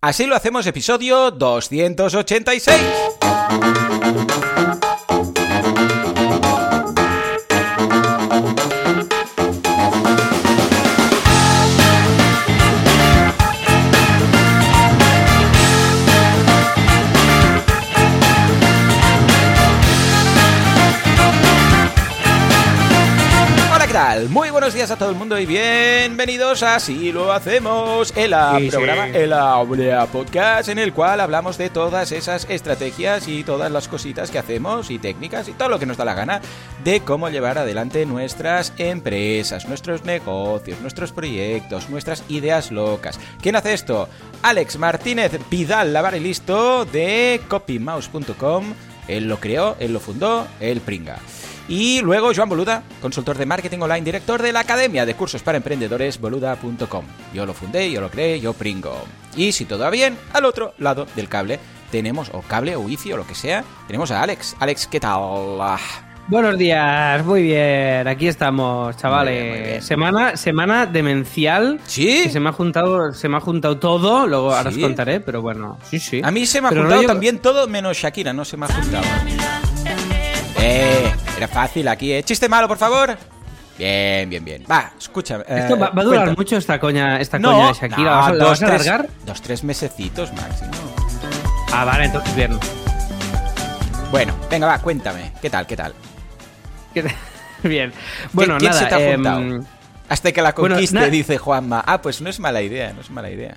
Así lo hacemos episodio 286. Días a todo el mundo y bienvenidos a Así lo hacemos, el Sí, sí. programa, el Podcast, en el cual hablamos de todas esas estrategias y todas las cositas que hacemos y técnicas y todo lo que nos da la gana de cómo llevar adelante nuestras empresas, nuestros negocios, nuestros proyectos, nuestras ideas locas. ¿Quién hace esto? Alex Martínez Vidal Lavar y Listo de copymouse.com. Él lo creó, él lo fundó, él pringa. Y luego Joan Boluda, consultor de marketing online, director de la Academia de Cursos para Emprendedores, boluda.com. Yo lo fundé, yo lo creé, yo pringo. Y si todo va bien, al otro lado del cable tenemos, o cable, o wifi, o lo que sea, tenemos a Alex. Alex, ¿qué tal? Buenos días, muy bien, aquí estamos, chavales. Muy bien, muy bien. Semana, semana demencial. ¿Sí? que se me ha juntado, se me ha juntado todo, luego ahora os ¿Sí? contaré, pero bueno, sí, sí. A mí se me ha Pero juntado también todo menos Shakira, no se me ha juntado. Eh, era fácil aquí, ¿eh? Chiste malo, por favor. Bien, bien, bien. Va, escucha. eh, Esto va, va a durar cuenta. mucho esta coña, esta No, coña de Shakira. no, ¿La vas a- ¿La dos, vas a tres- alargar? Dos, tres mesecitos máximo. Ah, vale, entonces bien. Bueno, venga, va, cuéntame. ¿Qué tal, qué tal? bien. Bueno, ¿Quién nada. se te ha em? Hasta que la bueno, conquiste, na- dice Juanma. Ah, pues no es mala idea, no es mala idea.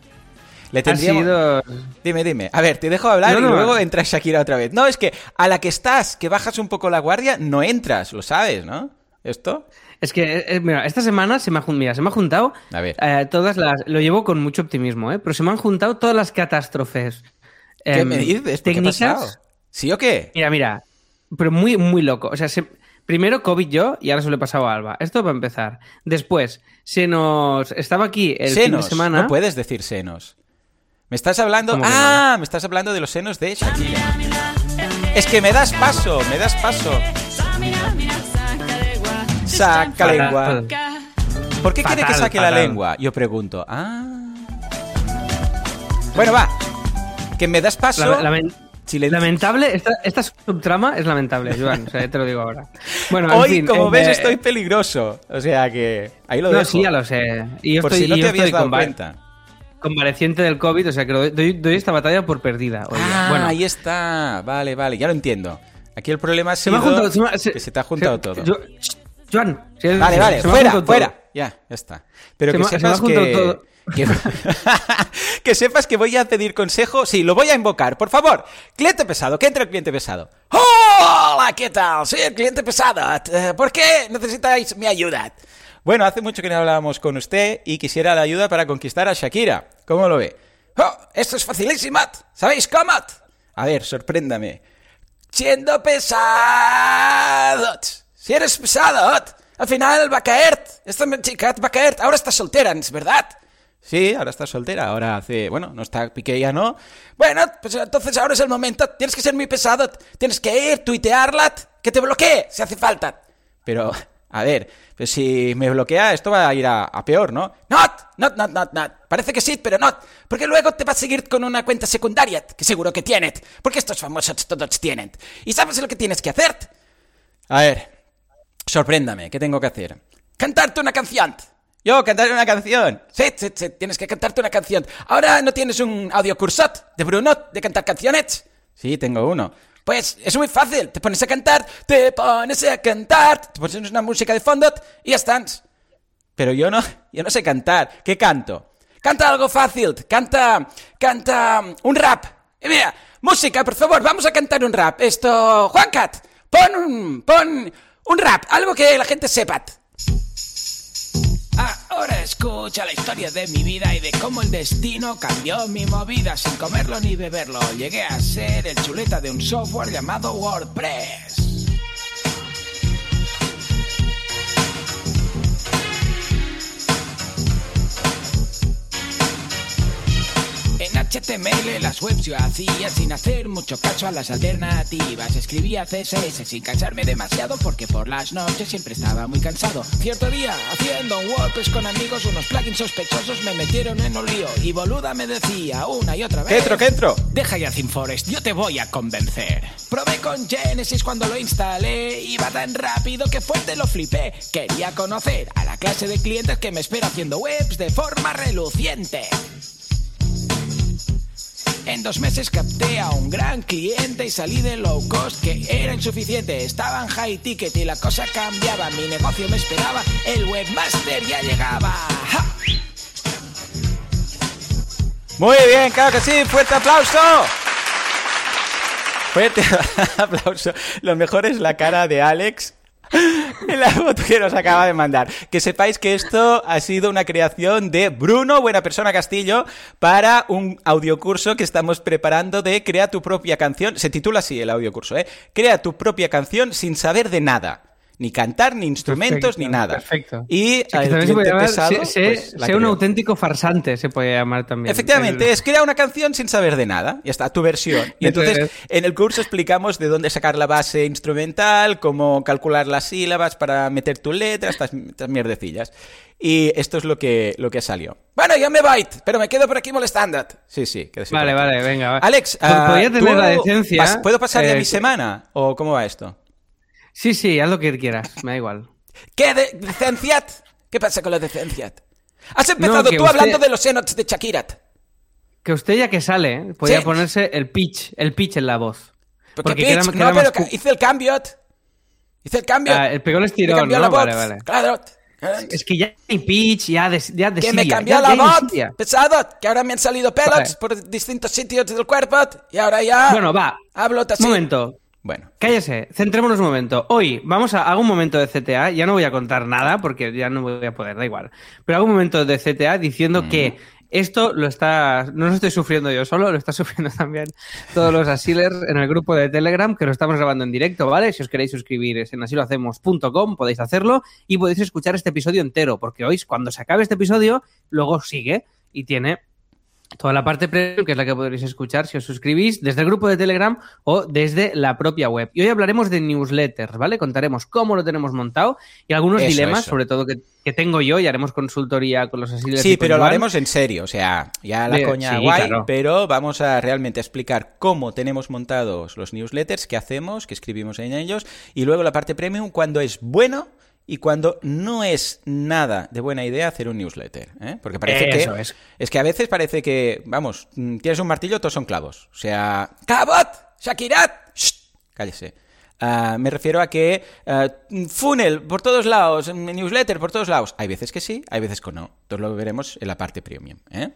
Le tendríamos... sido... Dime, dime. A ver, te dejo hablar No, y luego entra Shakira otra vez. No, es que a la que estás, que bajas un poco la guardia, no entras, lo sabes, ¿no? ¿Esto? Es que, eh, mira, esta semana se me ha, mira, se me ha juntado A ver. eh, todas las... Lo llevo con mucho optimismo, ¿eh? Pero se me han juntado todas las catástrofes. ¿Qué em, me dices? ¿Por ¿Qué ha técnicas. ¿Sí o qué? Mira, mira, pero muy, muy loco. O sea, se- primero COVID yo y ahora se lo he pasado a Alba. Esto para empezar. Después, se nos... Estaba aquí el fin de semana... No puedes decir senos. Me estás hablando... ¿Cómo que Ah, me estás hablando de los senos de Shakira. Es que me das paso, me das paso. Saca lengua. ¿Por qué quiere que saque la lengua? Yo pregunto. Ah. Bueno, va. Que me das paso. Silencio. Lamentable, esta, esta subtrama es lamentable, Joan, o sea, te lo digo ahora. Bueno, en Hoy, fin, como eh, ves, estoy peligroso. O sea que. Ahí lo No, dejo. sí, ya lo sé. Y yo Por estoy, si no te habías dado cuenta. Convaleciente del COVID, o sea que doy, doy esta batalla por perdida. día. Ah, bueno, ahí está. Vale, vale, ya lo entiendo. Aquí el problema ha se sido ha juntado. Se me se- que se te ha juntado se- todo. yo- Joan, se- Vale, vale, se fuera, juntado todo. fuera. Ya, ya está. Pero Se que se sepas que... Que... que sepas que voy a pedir consejo. Sí, lo voy a invocar. Por favor, cliente pesado, que entre el cliente pesado. Hola, ¿qué tal? Soy el cliente pesado. Eh, ¿Por qué necesitáis mi ayuda? Bueno, hace mucho que no hablábamos con usted y quisiera la ayuda para conquistar a Shakira. ¿Cómo lo ve? Oh, esto es facilísimo. ¿Sabéis cómo? A ver, sorpréndame. Siendo pesado. Si eres pesado, al final va a caer. Esta chica va a caer. Ahora está soltera, ¿es verdad? Sí, ahora está soltera. Ahora hace. Bueno, no está Piqué ya no. Bueno, pues entonces ahora es el momento. Tienes que ser muy pesado. Tienes que ir, tuitearla. Que te bloquee si hace falta. Pero, a ver, pues si me bloquea, esto va a ir a, a peor, ¿no? Not, not, not, not, not. Parece que sí, pero not. Porque luego te va a seguir con una cuenta secundaria, que seguro que tienes. Porque estos famosos todos tienen. ¿Y sabes lo que tienes que hacer? A ver, sorpréndame, ¿qué tengo que hacer? Cantarte una canción. Yo, cantar una canción. Sí, sí, sí, tienes que cantarte una canción. Ahora no tienes un audio cursot de Bruno de cantar canciones. Sí, tengo uno. Pues es muy fácil. Te pones a cantar, te pones a cantar, te pones una música de fondo y ya estás. Pero yo no, yo no sé cantar. ¿Qué canto? Canta algo fácil. Canta, canta un rap. Mira, música, por favor, vamos a cantar un rap. Esto, Juancat, pon un, pon un rap, algo que la gente sepa. Ahora escucha la historia de mi vida y de cómo el destino cambió mi movida sin comerlo ni beberlo. Llegué a ser el chuleta de un software llamado WordPress. HTML las webs yo hacía sin hacer mucho caso a las alternativas. Escribía CSS sin cansarme demasiado porque por las noches siempre estaba muy cansado. Cierto día, haciendo un WordPress con amigos, unos plugins sospechosos me metieron en un lío y boluda me decía una y otra vez... ¿Qué entro, qué entro? Deja ya Forest, yo te voy a convencer. Probé con Genesis cuando lo instalé, iba tan rápido que fuerte lo flipé. Quería conocer a la clase de clientes que me espera haciendo webs de forma reluciente. En dos meses capté a un gran cliente y salí de low cost que era insuficiente. Estaba en high ticket y la cosa cambiaba. Mi negocio me esperaba, el webmaster ya llegaba. ¡Ja! Muy bien, claro que sí, fuerte aplauso. Fuerte aplauso. Lo mejor es la cara de Alex la foto que nos acaba de mandar. Que sepáis que esto ha sido una creación de Bruno, buena persona Castillo, para un audiocurso que estamos preparando de Crea tu propia canción. Se titula así el audiocurso, ¿eh? Crea tu propia canción sin saber de nada. Ni cantar, ni instrumentos, Perfecto, ni nada. Perfecto. Y Sí, que el cliente llamar, pesado, sé- pues, sé un auténtico farsante, se puede llamar también. Efectivamente, El- es crear una canción sin saber de nada. Ya está, tu versión. Y entonces, es. en el curso explicamos de dónde sacar la base instrumental, cómo calcular las sílabas para meter tu letra, estas, estas mierdecillas. Y esto es lo que, lo que salió. Bueno, ya me voy, pero me quedo por aquí molestando. Sí, sí. Vale, vale, venga. va. Alex, ah, podría tener ¿tú la decencia. pas- ¿puedo pasar ya eh, mi semana? ¿O cómo va esto? Sí, sí, haz lo que quieras, me da igual. ¿Qué de licenciat? ¿Qué pasa con la licenciat? Has empezado tú usted- hablando de los enots de Shakirat. Que usted ya que sale, podría Sí. ponerse el pitch, el pitch en la voz. Porque, Porque pitch, queda- no, pero hice el cambio. Hice el cambio. Ah, el pegó el estirón, ¿no? la voz. Vale, vale. Claro. Es que ya hay pitch, ya de, ya de Que me cambió ya- la voz. Pesado. Que ahora me han salido pelos Vale. por distintos sitios del cuerpo. Y ahora ya. Bueno, va. Hablo así. Un momento. Bueno. Cállese, centrémonos un momento. Hoy vamos a hago un momento de CTA, ya no voy a contar nada porque ya no voy a poder, da igual. Pero hago un momento de CTA diciendo que esto lo está, no lo estoy sufriendo yo solo, lo está sufriendo también todos los asilers en el grupo de Telegram que lo estamos grabando en directo, ¿vale? Si os queréis suscribir es en asilohacemos.com, podéis hacerlo y podéis escuchar este episodio entero, porque hoy cuando se acabe este episodio, luego sigue y tiene toda la parte premium, que es la que podréis escuchar si os suscribís desde el grupo de Telegram o desde la propia web. Y hoy hablaremos de newsletters, ¿vale? Contaremos cómo lo tenemos montado y algunos Eso, dilemas, eso. sobre todo que, que tengo yo, y haremos consultoría con los asilers. y Sí, pero lo haremos en serio, o sea, ya la Bien, coña sí, guay, claro. pero vamos a realmente explicar cómo tenemos montados los newsletters, qué hacemos, qué escribimos en ellos, y luego la parte premium cuando es bueno y cuando no es nada de buena idea hacer un newsletter, ¿eh? Porque parece Eso que es. que a veces parece que, vamos, mm, tienes un martillo, todos son clavos, o sea, ¡Cabot! ¡Shakirat! ¡Shh! Cállese. Ah, me refiero a que ah, funnel por todos lados, mm, newsletter por todos lados. Hay veces que sí, hay veces que no. Entonces lo veremos en la parte premium. ¿eh?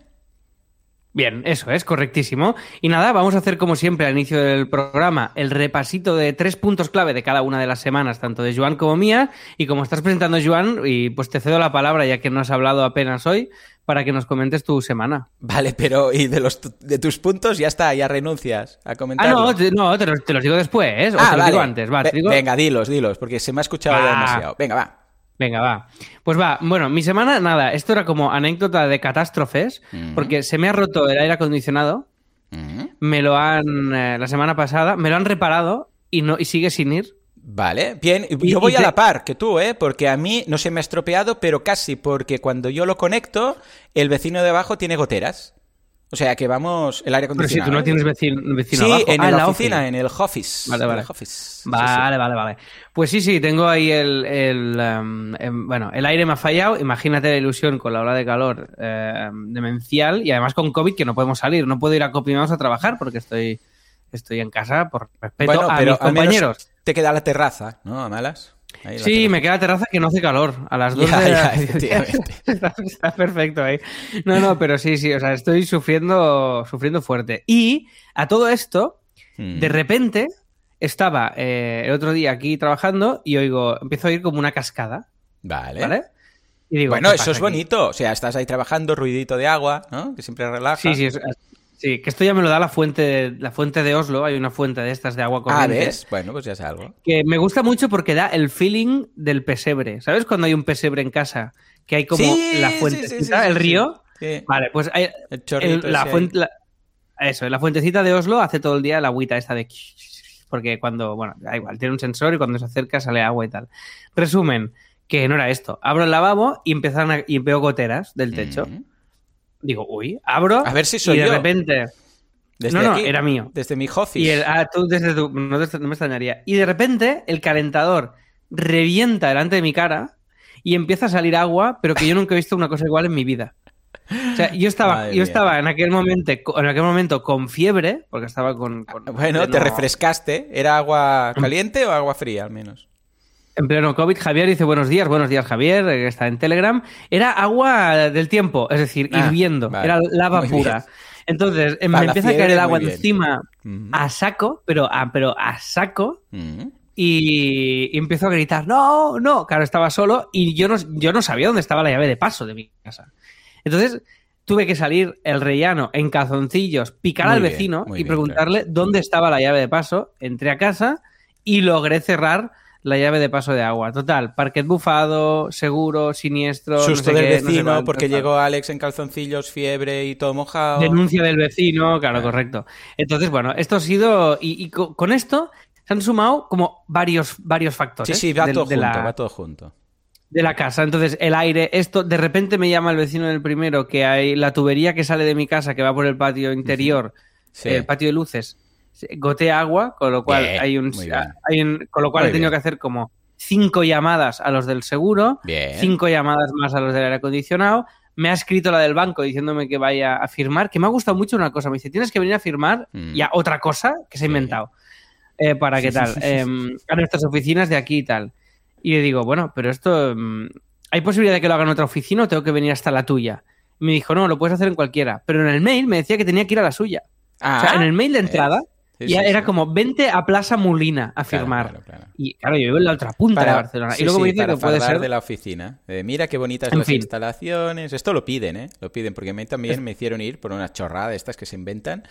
Bien, eso es correctísimo. Y nada, vamos a hacer como siempre al inicio del programa el repasito de tres puntos clave de cada una de las semanas, tanto de Joan como mía. Y como estás presentando, Joan, y pues te cedo la palabra ya que no has hablado apenas hoy, para que nos comentes tu semana. Vale, pero y de los de tus puntos ya está, ya renuncias a Ah, comentarlo. no, te, no, te los, te los digo después, ¿eh? O Ah, te los vale. digo antes, va. te Ve- digo- Venga, dilos, dilos, porque se me ha escuchado ya Va. demasiado. Venga, va. Venga, va. Pues va, bueno, mi semana, nada, esto era como anécdota de catástrofes, Mm. porque se me ha roto el aire acondicionado, Mm, me lo han, eh, la semana pasada, me lo han reparado y, no, y sigue sin ir. Vale, bien. Y- Yo voy y a la par que tú, ¿eh? Porque a mí no se me ha estropeado, pero casi porque cuando yo lo conecto, el vecino de abajo tiene goteras. O sea que vamos, el aire Pero si acondicionado. tú no tienes vecino, vecino Sí, abajo. en Ah, la la oficina, ofi. en el office. Vale, vale. office. Sí, sí. Vale, vale, vale. Pues sí, sí, tengo ahí el, el, em, em, bueno, el aire me ha fallado. Imagínate la ilusión con la ola de calor eh, demencial y además con COVID que no podemos salir. No puedo ir a Copimaos a trabajar porque estoy, estoy en casa por respeto Bueno, a pero mis al menos compañeros. te queda la terraza, ¿no? A malas. Ahí Sí, me queda terraza que no hace calor. A las dos Ya, está, está perfecto ahí. No, no, pero sí, sí, o sea, estoy sufriendo, sufriendo fuerte. Y a todo esto, Mm. de repente, estaba eh, el otro día aquí trabajando y oigo, empiezo a oír como una cascada, Vale. ¿vale? Y digo, bueno, ¿qué eso es aquí? bonito. O sea, estás ahí trabajando, ruidito de agua, ¿no? Que siempre relaja. Sí, sí, es- sí, que esto ya me lo da la fuente, la fuente de Oslo, hay una fuente de estas de agua Ah, corriente. ¿ves? Bueno, pues ya es algo. Que me gusta mucho porque da el feeling del pesebre. ¿Sabes cuando hay un pesebre en casa? Que hay como Sí, la fuente, sí, sí, sí, el río. Vale, pues hay, El el- la fuente, la- Eso, la fuentecita de Oslo hace todo el día la agüita esta de... Porque cuando, bueno, da igual, tiene un sensor y cuando se acerca sale agua y tal. Resumen, que no era esto. Abro el lavabo y empiezan a- y veo goteras del techo. Mm. Digo, uy, abro A ver si soy y de yo. repente... Desde no, no, aquí, era mío. Desde mi office. Y el, ah, tú desde tu, no, te- no me extrañaría. Y de repente el calentador revienta delante de mi cara y empieza a salir agua, pero que yo nunca he visto una cosa igual en mi vida. O sea, yo estaba, Madre yo mía. estaba en aquel momento, en aquel momento con fiebre, porque estaba con, con- Bueno, en te refrescaste. ¿Era agua caliente o agua fría al menos? En pleno COVID, Javier dice buenos días, buenos días Javier, eh, que está en Telegram. Era agua del tiempo, es decir, Ah, hirviendo, vale. era lava pura. bien. Entonces, eh, Para me empieza a caer el agua encima a saco, pero a, pero a saco, y, y empiezo a gritar, no, no, claro, estaba solo y yo no, yo no sabía dónde estaba la llave de paso de mi casa. Entonces tuve que salir el rellano en calzoncillos, picar Muy al vecino y bien, preguntarle dónde estaba la llave de paso, entré a casa y logré cerrar la llave de paso de agua. Total, parquet bufado, seguro, siniestro. no Susto sé del qué, no sé vecino cuánto, porque tal. llegó Alex en calzoncillos, fiebre y todo mojado. Denuncia del vecino, claro, correcto. Entonces, bueno, esto ha sido. Y, y co- con esto se han sumado como varios, varios factores. Sí, sí, va de- todo de junto, la- va todo junto. de la casa. Entonces, el aire, esto, de repente me llama el vecino del primero que hay la tubería que sale de mi casa, que va por el patio interior, Sí. el patio de luces, gotea agua, con lo cual Bien, hay un, bien. hay un- con lo cual Muy he tenido bien. que hacer como cinco llamadas a los del seguro, Bien. cinco llamadas más a los del aire acondicionado. Me ha escrito la del banco diciéndome que vaya a firmar, que me ha gustado mucho una cosa. Me dice, tienes que venir a firmar Mm. ya otra cosa que se ha inventado. Eh, para qué tal, Em, a nuestras oficinas de aquí y tal. Y le digo, bueno, pero esto, mm, ¿hay posibilidad de que lo haga en otra oficina o tengo que venir hasta la tuya? Y me dijo, no, lo puedes hacer en cualquiera. Pero en el mail me decía que tenía que ir a la suya. Ah, o sea, en el mail de entrada Sí, ya sí, era sí. como, vente a Plaza Molina a Claro, firmar. claro, claro. Y claro, yo vivo en la otra punta de Para- Barcelona. sí, y luego me dice que puede ser... de la oficina. Eh, mira qué bonitas En las fin. instalaciones. Esto lo piden, ¿eh? Lo piden porque a mí también me hicieron ir por una chorrada de estas que se inventan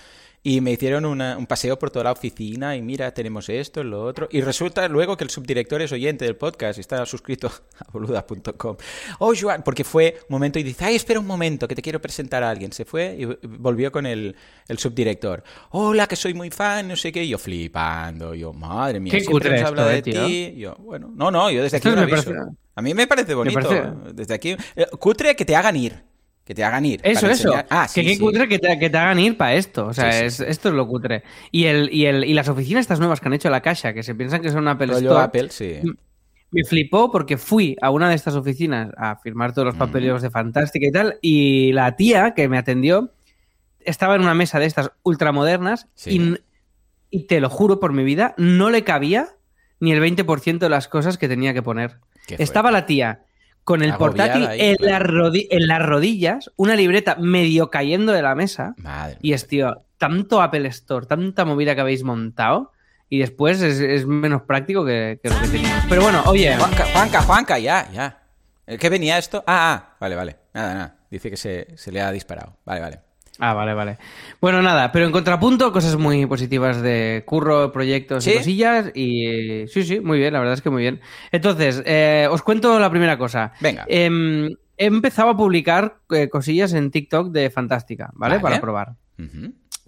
y me hicieron una- un paseo por toda la oficina y mira, tenemos esto, lo otro. Y resulta luego que el subdirector es oyente del podcast y está suscrito a boluda.com. Oh, Joan, porque fue un momento y dice, ay, espera un momento, que te quiero presentar a alguien. Se fue y volvió con el, el subdirector. Hola, que soy muy fan, no sé qué. Y yo flipando, yo, madre mía, Qué siempre nos habla de eh, ti. Yo, bueno, no, no, yo desde aquí me aviso. parece- A mí me parece bonito. parece- Desde aquí. eh, Cutre que te hagan ir. Que te hagan ir. Eso, eso. Ah, sí, que qué sí. cutre que te, que te hagan ir para esto. O sea, Sí, es- esto es lo cutre. Y, el, y, el, y las oficinas estas nuevas que han hecho la Caixa, que se piensan que son una Apple Store, Apple, sí. me flipó porque fui a una de estas oficinas a firmar todos los papeleos de Fantástica y tal, y la tía que me atendió estaba en una mesa de estas ultramodernas y, y te lo juro por mi vida, no le cabía ni el 20% de las cosas que tenía que poner. Estaba la tía con el portátil ahí, en, claro. las rodi- en las rodillas, una libreta medio cayendo de la mesa, Madre y es, tío, tanto Apple Store, tanta movida que habéis montado, y después es, es menos práctico que, que lo que teníamos. Pero bueno, oye, Juanca, Juanca, Juanca, ya, ya. ¿El ¿Qué venía esto? Ah, ah, vale, vale. Nada, nada. Dice que se, se le ha disparado. Vale, vale. Ah, vale, vale. Bueno, nada, pero en contrapunto, cosas muy positivas de curro, proyectos y cosillas. Y sí, sí, muy bien, la verdad es que muy bien. Entonces, eh, os cuento la primera cosa. Venga. Em, he empezado a publicar eh, cosillas en TikTok de Fantástica, ¿vale? Vale. Para probar.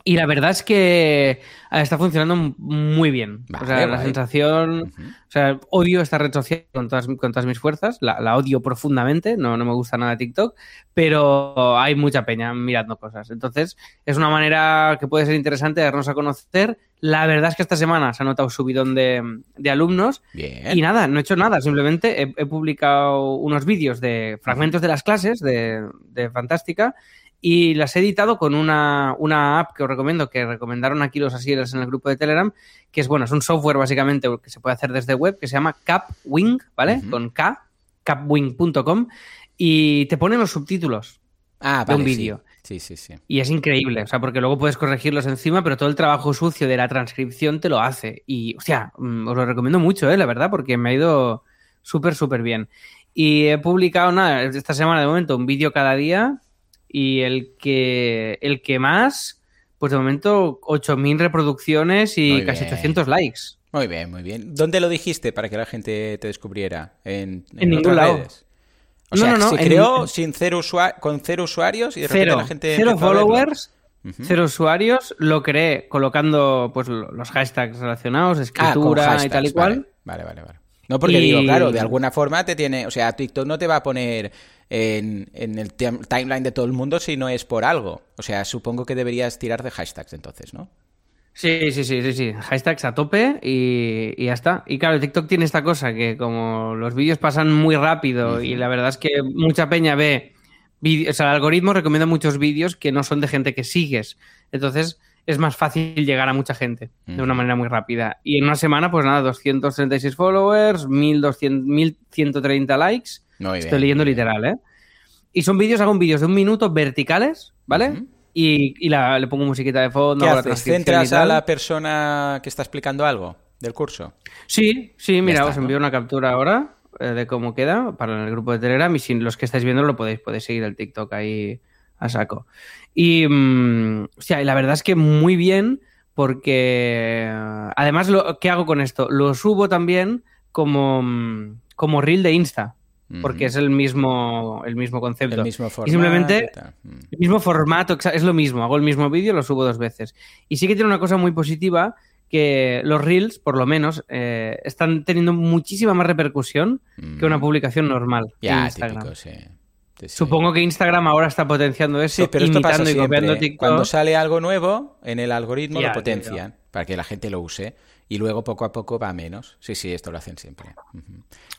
Y la verdad es que eh, está funcionando muy bien. o sea, Vale, la sensación. O sea, odio esta red social con todas, con todas mis fuerzas. La, la odio profundamente. No, no me gusta nada TikTok. Pero hay mucha peña mirando cosas. Entonces, es una manera que puede ser interesante de darnos a conocer. La verdad es que esta semana se ha notado subidón de, de alumnos. Bien. Y nada, no he hecho nada, simplemente he, he publicado unos vídeos de fragmentos de las clases de, de Fantástica y las he editado con una, una app que os recomiendo, que recomendaron aquí los asieres en el grupo de Telegram, que es bueno, es un software básicamente que se puede hacer desde web, que se llama Capwing, ¿vale? Con K, capwing.com, y te ponen los subtítulos. Ah, de un vale, sí. vídeo. Sí, sí, sí. Y es increíble, o sea, porque luego puedes corregirlos encima, pero todo el trabajo sucio de la transcripción te lo hace. Y, hostia, mm, os lo recomiendo mucho, ¿eh? La verdad, porque me ha ido súper, súper bien. Y he publicado, nada, esta semana de momento, un vídeo cada día. Y el que, el que más, pues de momento, 8.000 reproducciones y Muy casi bien. 800 likes. Muy bien, muy bien. ¿Dónde lo dijiste para que la gente te descubriera? En, En ningún lado. redes? O No, sea, no, no, se creó sin cero con cero usuarios y de repente Cero, la gente cero followers. cero usuarios, lo creé colocando pues lo- los hashtags relacionados, Ah, escritura y tal y cual. Vale, vale, vale. vale. No, porque Y- digo, claro, de alguna forma te tiene. O sea, TikTok no te va a poner en, en el tim- timeline de todo el mundo si no es por algo. O sea, supongo que deberías tirar de hashtags entonces, ¿no? Sí, sí, sí, sí, sí. Hashtags a tope y, y ya está. Y claro, TikTok tiene esta cosa que como los vídeos pasan muy rápido y la verdad es que mucha peña ve vídeos, o sea, el algoritmo recomienda muchos vídeos que no son de gente que sigues. Entonces es más fácil llegar a mucha gente de una manera muy rápida. Y en una semana, pues nada, 236 followers, 1200, 1130 likes. Muy bien, Estoy leyendo bien. literal, ¿eh? Y son vídeos, hago vídeos de un minuto verticales, ¿vale? Y, y la- le pongo musiquita de fondo. ¿Qué haces? ¿Centras a la persona que está explicando algo del curso? Sí, sí, mira, está, os ¿no? envío una captura ahora eh, de cómo queda para el grupo de Telegram y si los que estáis viendo lo podéis, podéis seguir el TikTok ahí a saco. Y, mm, hostia, y la verdad es que muy bien porque además, lo, ¿qué hago con esto? Lo subo también como, mm, como reel de Insta porque es el mismo, el mismo concepto. el mismo formato. y simplemente el mismo formato, es lo mismo. Hago el mismo vídeo, lo subo dos veces. Y sí que tiene una cosa muy positiva, que los Reels, por lo menos, eh, están teniendo muchísima más repercusión que una Mm. publicación normal en Ya, Instagram. típico, sí. Supongo que Instagram ahora está potenciando eso, Sí, pero esto pasa imitando y copiando. TikTok. Cuando sale algo nuevo, en el algoritmo lo potencian para que la gente lo use y luego poco a poco va menos. Sí, sí, esto lo hacen siempre.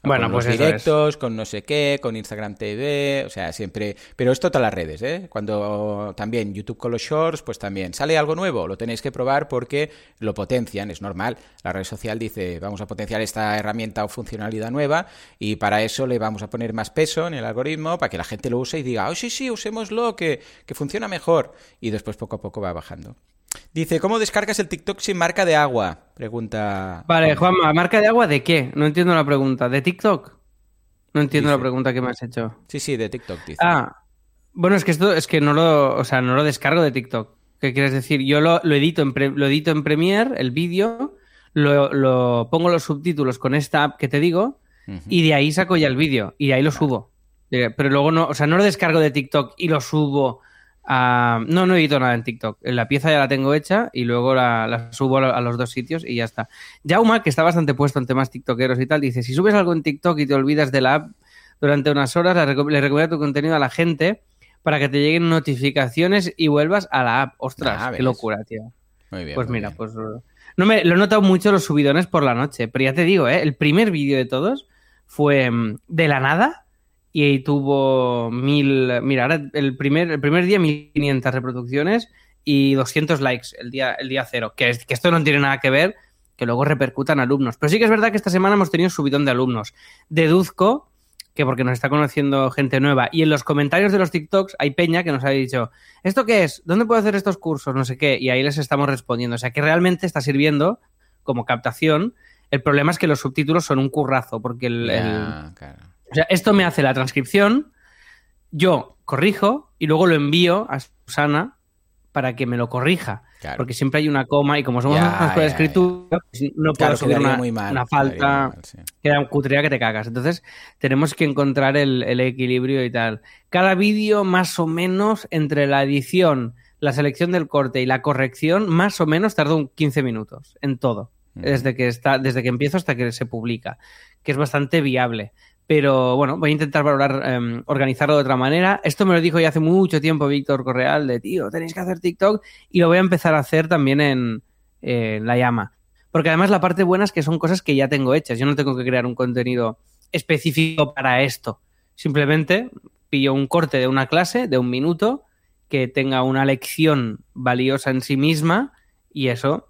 Bueno, con pues los directos, con no sé qué, con Instagram TV, o sea, siempre. Pero esto todas las redes, ¿eh? Cuando también YouTube con los shorts, pues también sale algo nuevo, lo tenéis que probar porque lo potencian, es normal. La red social dice, vamos a potenciar esta herramienta o funcionalidad nueva y para eso le vamos a poner más peso en el algoritmo para que la gente lo use y diga, oh, sí, sí, usémoslo, que, que funciona mejor. Y después poco a poco va bajando. Dice, ¿cómo descargas el TikTok sin marca de agua? Pregunta. Vale, Juanma, ¿marca de agua de qué? No entiendo la pregunta. ¿De TikTok? No entiendo Dice. la pregunta que me has hecho. Sí, sí, de TikTok, dice. Ah, bueno, es que esto es que no lo, o sea, no lo descargo de TikTok. ¿Qué quieres decir? Yo lo, lo edito en Pre- lo edito en Premiere, el vídeo, lo, lo pongo los subtítulos con esta app que te digo y de ahí saco ya el vídeo y de ahí lo subo. Pero luego no, o sea, no lo descargo de TikTok y lo subo a... No, no edito nada en TikTok. La pieza ya la tengo hecha y luego la, la subo a lo- a los dos sitios y ya está. Jauma, que está bastante puesto en temas tiktokeros y tal, dice, si subes algo en TikTok y te olvidas de la app durante unas horas, le, reco- le recomienda tu contenido a la gente para que te lleguen notificaciones y vuelvas a la app. Ostras, Ah, qué locura, tío. Muy bien. Pues muy mira, bien. pues... No me, lo he notado mucho los subidones por la noche, pero ya te digo, ¿eh? el primer vídeo de todos fue mm, de la nada y tuvo mil... Mira, ahora el primer, el primer día 1500 reproducciones y 200 likes el día, el día cero, que, es- que esto no tiene nada que ver, que luego repercutan alumnos. Pero sí que es verdad que esta semana hemos tenido subidón de alumnos. Deduzco que porque nos está conociendo gente nueva. Y en los comentarios de los TikToks hay peña que nos ha dicho, ¿esto qué es? ¿Dónde puedo hacer estos cursos? No sé qué. Y ahí les estamos respondiendo. O sea, que realmente está sirviendo como captación. El problema es que los subtítulos son un currazo, porque el, el- Ya, claro. O sea, esto me hace la transcripción, yo corrijo y luego lo envío a Susana para que me lo corrija. Claro. Porque siempre hay una coma y como somos Ya, una escuela de ya, escritura, pues no puedo Claro, subir una, mal. falta mal, sí. queda un cutrea que te cagas. Entonces, tenemos que encontrar el, el equilibrio y tal. Cada vídeo, más o menos, entre la edición, la selección del corte y la corrección, más o menos tarda un 15 minutos en todo. Desde que está, desde que empiezo hasta que se publica. Que es bastante viable. Pero bueno, voy a intentar valorar, em, organizarlo de otra manera. Esto me lo dijo ya hace mucho tiempo Víctor Correal, de tío, tenéis que hacer TikTok. Y lo voy a empezar a hacer también en, en La Llama. Porque además la parte buena es que son cosas que ya tengo hechas. Yo no tengo que crear un contenido específico para esto. Simplemente pillo un corte de una clase de un minuto que tenga una lección valiosa en sí misma y eso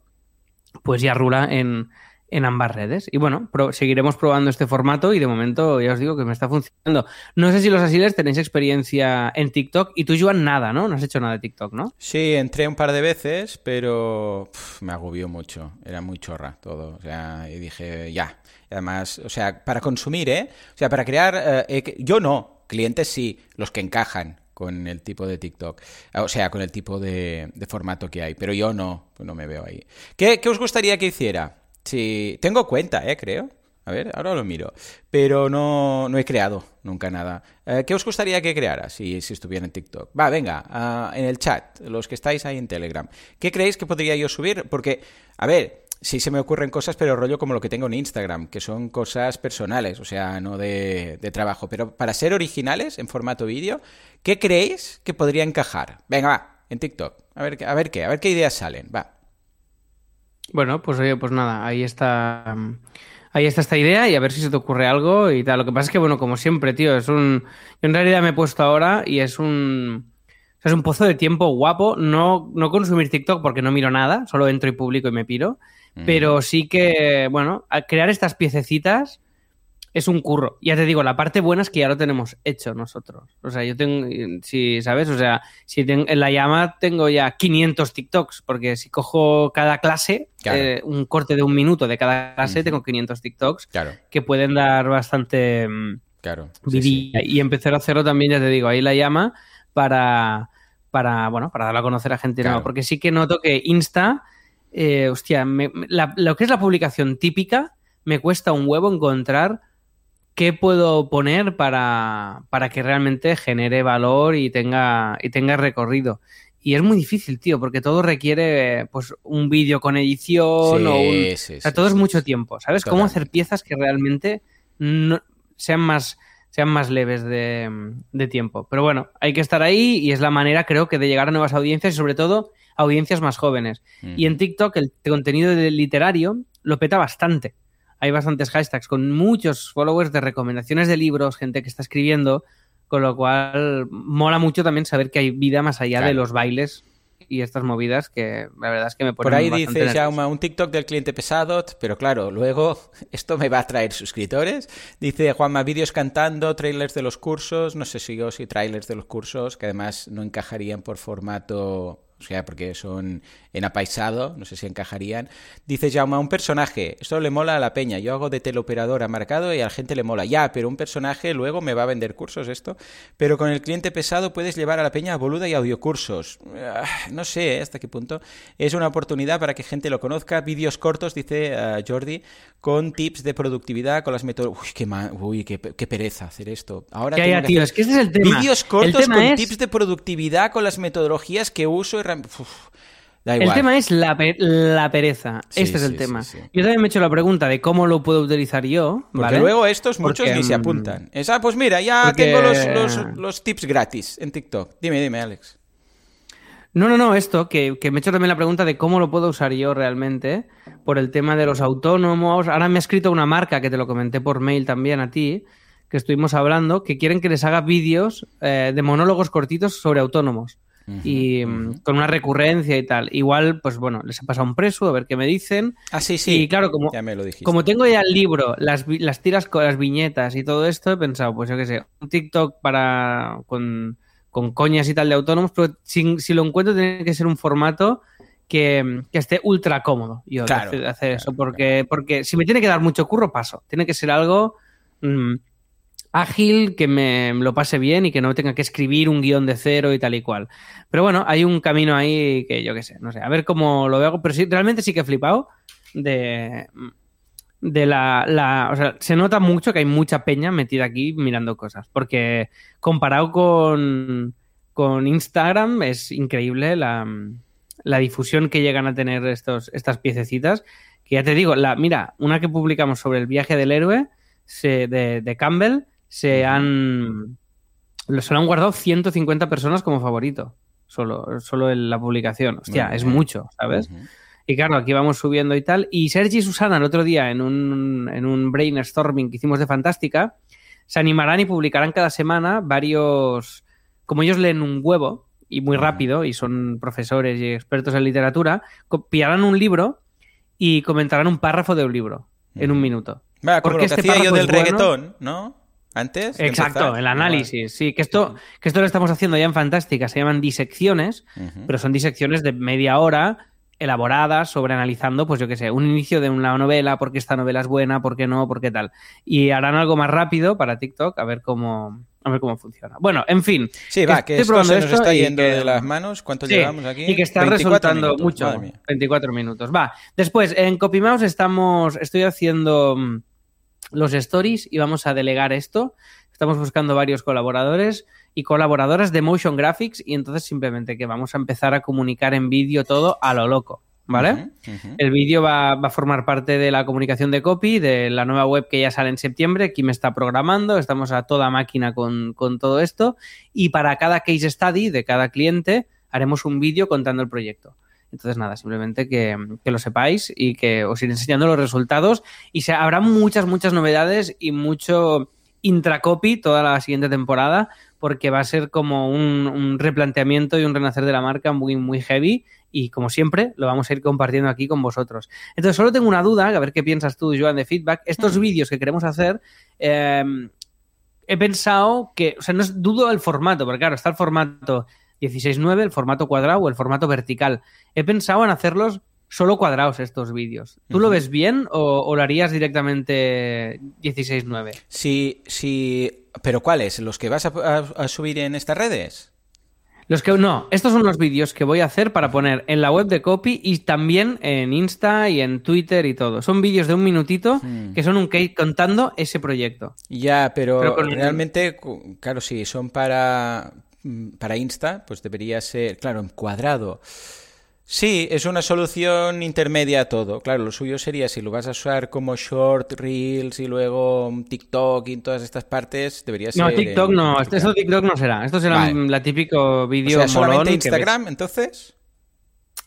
pues ya rula en, en ambas redes. Y bueno, pro- seguiremos probando este formato y de momento ya os digo que me está funcionando. No sé si los asiles tenéis experiencia en TikTok y tú, Joan, nada, ¿no? No has hecho nada de TikTok, ¿no? Sí, entré un par de veces, pero me agobió mucho. Era muy chorra todo. O sea, y dije, ya. Y además, o sea, para consumir, ¿eh? O sea, para crear... eh, eh, yo no, clientes sí, los que encajan con el tipo de TikTok. Ah, O sea, con el tipo de, formato que hay. Pero yo no, no me veo ahí. ¿Qué, qué os gustaría que hiciera? Si... Tengo cuenta, ¿eh? Creo. A ver, ahora lo miro. Pero no, no he creado nunca nada. Eh, ¿Qué os gustaría que creara si, estuviera en TikTok? Va, venga, ah, en el chat, los que estáis ahí en Telegram. ¿Qué creéis que podría yo subir? Porque, a ver, sí se me ocurren cosas, pero rollo como lo que tengo en Instagram, que son cosas personales, o sea, no de, de trabajo. Pero para ser originales en formato vídeo, ¿qué creéis que podría encajar? Venga, va, en TikTok. A ver, a ver qué, a ver qué ideas salen. Va. Bueno, pues oye, pues nada, ahí está. mm, Ahí está esta idea y a ver si se te ocurre algo y tal. Lo que pasa es que, bueno, como siempre, tío, es un. Yo en realidad me he puesto ahora y es un. o sea, Es un pozo de tiempo guapo. No, no consumir TikTok porque no miro nada, solo entro y publico y me piro. Pero sí que, bueno, al crear estas piececitas es un curro. Ya te digo, la parte buena es que ya lo tenemos hecho nosotros. O sea, yo tengo, si, ¿sabes? O sea, si ten- en la llama tengo ya 500 TikToks, porque si cojo cada clase, Claro. eh, un corte de un minuto de cada clase, tengo 500 TikToks Claro, que pueden dar bastante mm, claro. Sí, sí. vidilla. Y empezar a hacerlo también, ya te digo, ahí la llama para, para bueno, para darlo a conocer a gente nueva. Porque sí que noto que Insta, eh, hostia, me- me- la- lo que es la publicación típica, me cuesta un huevo encontrar qué puedo poner para, para que realmente genere valor y tenga, y tenga recorrido. Y es muy difícil, tío, porque todo requiere pues un vídeo con edición Sí, o un, sí, o sea, sí, todo es mucho tiempo, ¿sabes? Cómo hacer piezas que realmente no- sean más sean más leves de, de tiempo. Pero bueno, hay que estar ahí y es la manera, creo que, de llegar a nuevas audiencias y sobre todo audiencias más jóvenes. Y en TikTok el contenido literario lo peta bastante. Hay bastantes hashtags con muchos followers de recomendaciones de libros, gente que está escribiendo, con lo cual mola mucho también saber que hay vida más allá de los bailes y estas movidas que la verdad es que me ponen Por ahí bastante dice. Jaume, un TikTok del cliente pesado, pero claro, luego esto me va a traer suscriptores. Dice Juanma, vídeos cantando, trailers de los cursos, no sé si yo si trailers de los cursos, que además no encajarían por formato, o sea, porque son en apaisado, no sé si encajarían. Dice Jaume, un personaje, esto le mola a la peña, yo hago de teleoperador marcado y a la gente le mola. Ya, pero un personaje luego me va a vender cursos esto. Pero con el cliente pesado puedes llevar a la peña a boluda y audiocursos. Ah, No sé hasta qué punto. Es una oportunidad para que gente lo conozca. Vídeos cortos, dice ah, Jordi, con tips de productividad, con las metodologías. Uy, qué, ma- uy, qué, pe- qué pereza hacer esto. Ahora que tío, hacer es que ese es el tema. Vídeos cortos tema con es- tips de productividad, con las metodologías que uso. Uf, da El tema es la, pe- la pereza. Sí, este es el sí, tema. sí. Yo también me he hecho la pregunta de cómo lo puedo utilizar yo. Porque ¿vale? luego estos muchos Porque, ni se mm, apuntan. Ah, pues mira, ya porque- tengo los, los- los tips gratis en TikTok. Dime, dime, Alex. No, no, no, esto, que, que me he hecho también la pregunta de cómo lo puedo usar yo realmente por el tema de los autónomos. Ahora me ha escrito una marca que te lo comenté por mail también a ti, que estuvimos hablando, que quieren que les haga vídeos eh, de monólogos cortitos sobre autónomos. Y mm, con una recurrencia y tal. Igual, pues bueno, les he pasado un preso, a ver qué me dicen. Ah, sí, sí. Y claro, como, Ya me lo dijiste. como tengo ya el libro, las, las tiras con las viñetas y todo esto, he pensado, pues yo qué sé, un TikTok para con, con coñas y tal de autónomos, pero si, si lo encuentro tiene que ser un formato que, que esté ultra cómodo yo de Claro, hacer, de hacer claro, eso, porque, porque si me tiene que dar mucho curro, paso. Tiene que ser algo mm, ágil, que me lo pase bien y que no tenga que escribir un guion de cero y tal y cual. Pero bueno, hay un camino ahí que yo qué sé, no sé, a ver cómo lo veo, pero sí, realmente sí que he flipado de, de la, O sea, se nota mucho que hay mucha peña metida aquí mirando cosas, porque comparado con, con Instagram es increíble la, la difusión que llegan a tener estos, estas piececitas, que ya te digo, la, mira, una que publicamos sobre el viaje del héroe de, de Campbell, se han... Se lo han guardado 150 personas como favorito. Solo, solo en la publicación. Hostia, es mucho, ¿sabes? Y claro, aquí vamos subiendo y tal. Y Sergi y Susana el otro día en un, en un brainstorming que hicimos de Fantástica, se animarán y publicarán cada semana varios... Como ellos leen un huevo y muy rápido y son profesores y expertos en literatura, copiarán un libro y comentarán un párrafo de un libro en un minuto. Va, como lo Porque que este hacía yo del es bueno. reggaetón, ¿no? Antes. Exacto, empezar. el análisis, sí. Que esto, que esto lo estamos haciendo ya en Fantástica, se llaman disecciones, pero son disecciones de media hora elaboradas sobre analizando, pues yo qué sé, un inicio de una novela, por qué esta novela es buena, por qué no, por qué tal. Y harán algo más rápido para TikTok, a ver cómo, a ver cómo funciona. Bueno, en fin. Sí, va, que esto se nos esto está yendo que- de las manos. ¿Cuánto Sí, llevamos aquí? Y que está 24 resultando minutos, mucho. madre mía. 24 minutos. Va. Después, en CopyMouse estamos, estoy haciendo mm, los stories y vamos a delegar esto. Estamos buscando varios colaboradores y colaboradoras de Motion Graphics y entonces simplemente que vamos a empezar a comunicar en vídeo todo a lo loco. ¿Vale? El vídeo va, va a formar parte de la comunicación de copy, de la nueva web que ya sale en septiembre. Kim está programando, estamos a toda máquina con, con todo esto. Y para cada case study de cada cliente haremos un vídeo contando el proyecto. Entonces, nada, simplemente que, que lo sepáis y que os iré enseñando los resultados. Y se, habrá muchas, muchas novedades y mucho intracopy toda la siguiente temporada, porque va a ser como un, un replanteamiento y un renacer de la marca muy, muy heavy. Y como siempre, lo vamos a ir compartiendo aquí con vosotros. Entonces, solo tengo una duda, a ver qué piensas tú, Joan, de feedback. Estos vídeos que queremos hacer, eh, he pensado que, o sea, no es, dudo el formato, porque claro, está el formato 16.9, el formato cuadrado o el formato vertical. He pensado en hacerlos solo cuadrados estos vídeos. ¿Tú lo ves bien o, o lo harías directamente 16.9? Sí, sí. ¿Pero cuáles? ¿Los que vas a, a- a subir en estas redes? Los que no, estos son los vídeos que voy a hacer para poner en la web de Copy y también en Insta y en Twitter y todo. Son vídeos de un minutito Hmm. que son un cake contando ese proyecto. Ya, pero, realmente, claro, si son para, para Insta, pues debería ser, claro, en cuadrado. Sí, es una solución intermedia a todo. Claro, lo suyo sería si lo vas a usar como short, reels y luego mm, TikTok y en todas estas partes, debería ser. No, TikTok en no, esto TikTok no será. Esto será Vale. mm, la típico O vídeo sea, molón solamente. Instagram, entonces.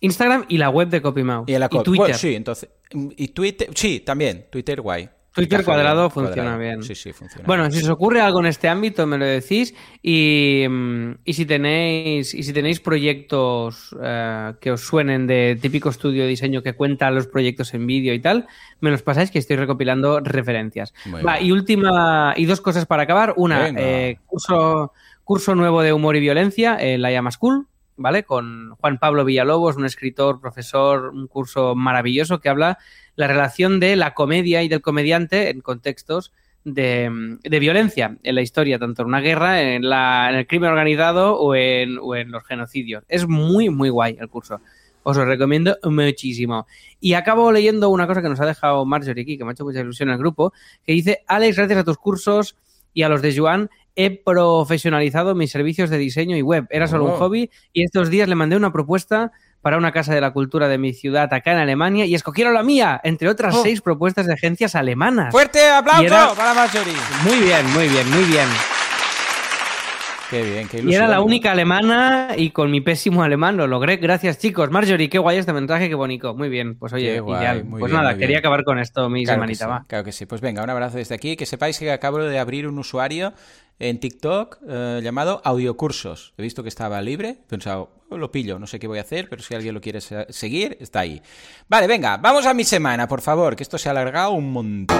Instagram y la web de CopyMouse. Y, la co- Twitter. Sí, entonces. Y Twitter, sí, también. Twitter guay. Twitter cuadrado bien, funciona cuadrado. bien. Sí, sí, funciona. Bueno, bien. si os ocurre algo en este ámbito, me lo decís. Y, mm, y si tenéis, y si tenéis proyectos eh, que os suenen de típico estudio de diseño que cuenta los proyectos en vídeo y tal, me los pasáis que estoy recopilando referencias. Muy Va, bien. y última, y dos cosas para acabar. Una, eh, curso, curso nuevo de humor y violencia en la Llama School. ¿Vale? Con Juan Pablo Villalobos, un escritor, profesor, un curso maravilloso que habla la relación de la comedia y del comediante en contextos de, de violencia en la historia, tanto en una guerra, en, la, en el crimen organizado o en, o en los genocidios. Es muy, muy guay el curso. Os lo recomiendo muchísimo. Y acabo leyendo una cosa que nos ha dejado Marjorie aquí, que me ha hecho mucha ilusión en el grupo, que dice, Alex, gracias a tus cursos y a los de Joan, he profesionalizado mis servicios de diseño y web. Era solo un Oh. hobby y estos días le mandé una propuesta para una casa de la cultura de mi ciudad acá en Alemania y escogieron la mía, entre otras Oh. seis propuestas de agencias alemanas. ¡Fuerte aplauso era- para Marjorie! Muy bien, muy bien, muy bien. Qué bien, qué Y ilusión. era la única alemana y con mi pésimo alemán lo logré. Gracias, chicos. Marjorie, qué guay este mensaje, qué bonito. Muy bien, pues oye, guay, Pues bien, nada, quería bien. acabar con esto mi Claro semanita, sí, va. claro que sí. Pues venga, un abrazo desde aquí. Que sepáis que acabo de abrir un usuario en TikTok eh, llamado Audiocursos. He visto que estaba libre. He pensado, "Oh, lo pillo, no sé qué voy a hacer, pero si alguien lo quiere se- seguir, está ahí. Vale, venga, vamos a mi semana, por favor, que esto se ha alargado un montón.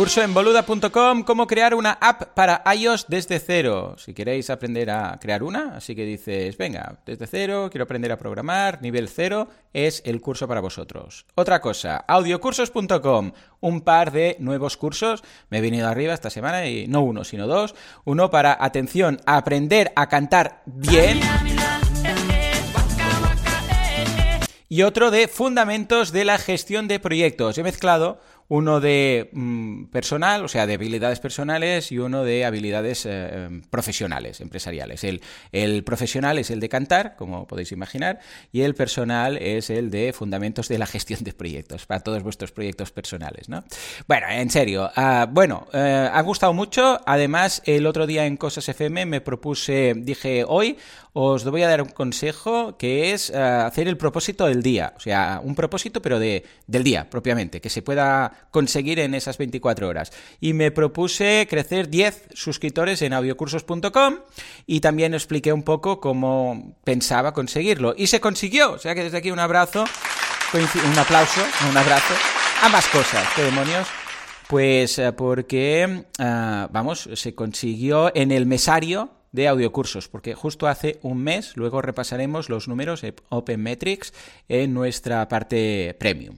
Curso en boluda.com, cómo crear una app para iOS desde cero. Si queréis aprender a crear una, así que dices, venga, desde cero, quiero aprender a programar, nivel cero, es el curso para vosotros. Otra cosa, audiocursos.com, un par de nuevos cursos. Me he venido arriba esta semana y no uno, sino dos. Uno para, atención, aprender a cantar bien. y otro de fundamentos de la gestión de proyectos. He mezclado uno de mm, personal, o sea, de habilidades personales y uno de habilidades eh, profesionales, empresariales. El, el profesional es el de cantar, como podéis imaginar, y el personal es el de fundamentos de la gestión de proyectos, para todos vuestros proyectos personales, ¿no? Bueno, en serio, ah, bueno, eh, ha gustado mucho. Además, el otro día en Cosas FM me propuse, dije, hoy os voy a dar un consejo que es eh, hacer el propósito del día. O sea, un propósito, pero de, del día propiamente, que se pueda conseguir en esas 24 horas. Y me propuse crecer 10 suscriptores en audiocursos.com y también expliqué un poco cómo pensaba conseguirlo. Y se consiguió. O sea que desde aquí un abrazo, un aplauso, un abrazo. Ambas cosas, qué demonios. Pues eh, porque, ah, vamos, se consiguió en el mesario de audiocursos, porque justo hace un mes, luego repasaremos los números de Open Metrics en nuestra parte premium.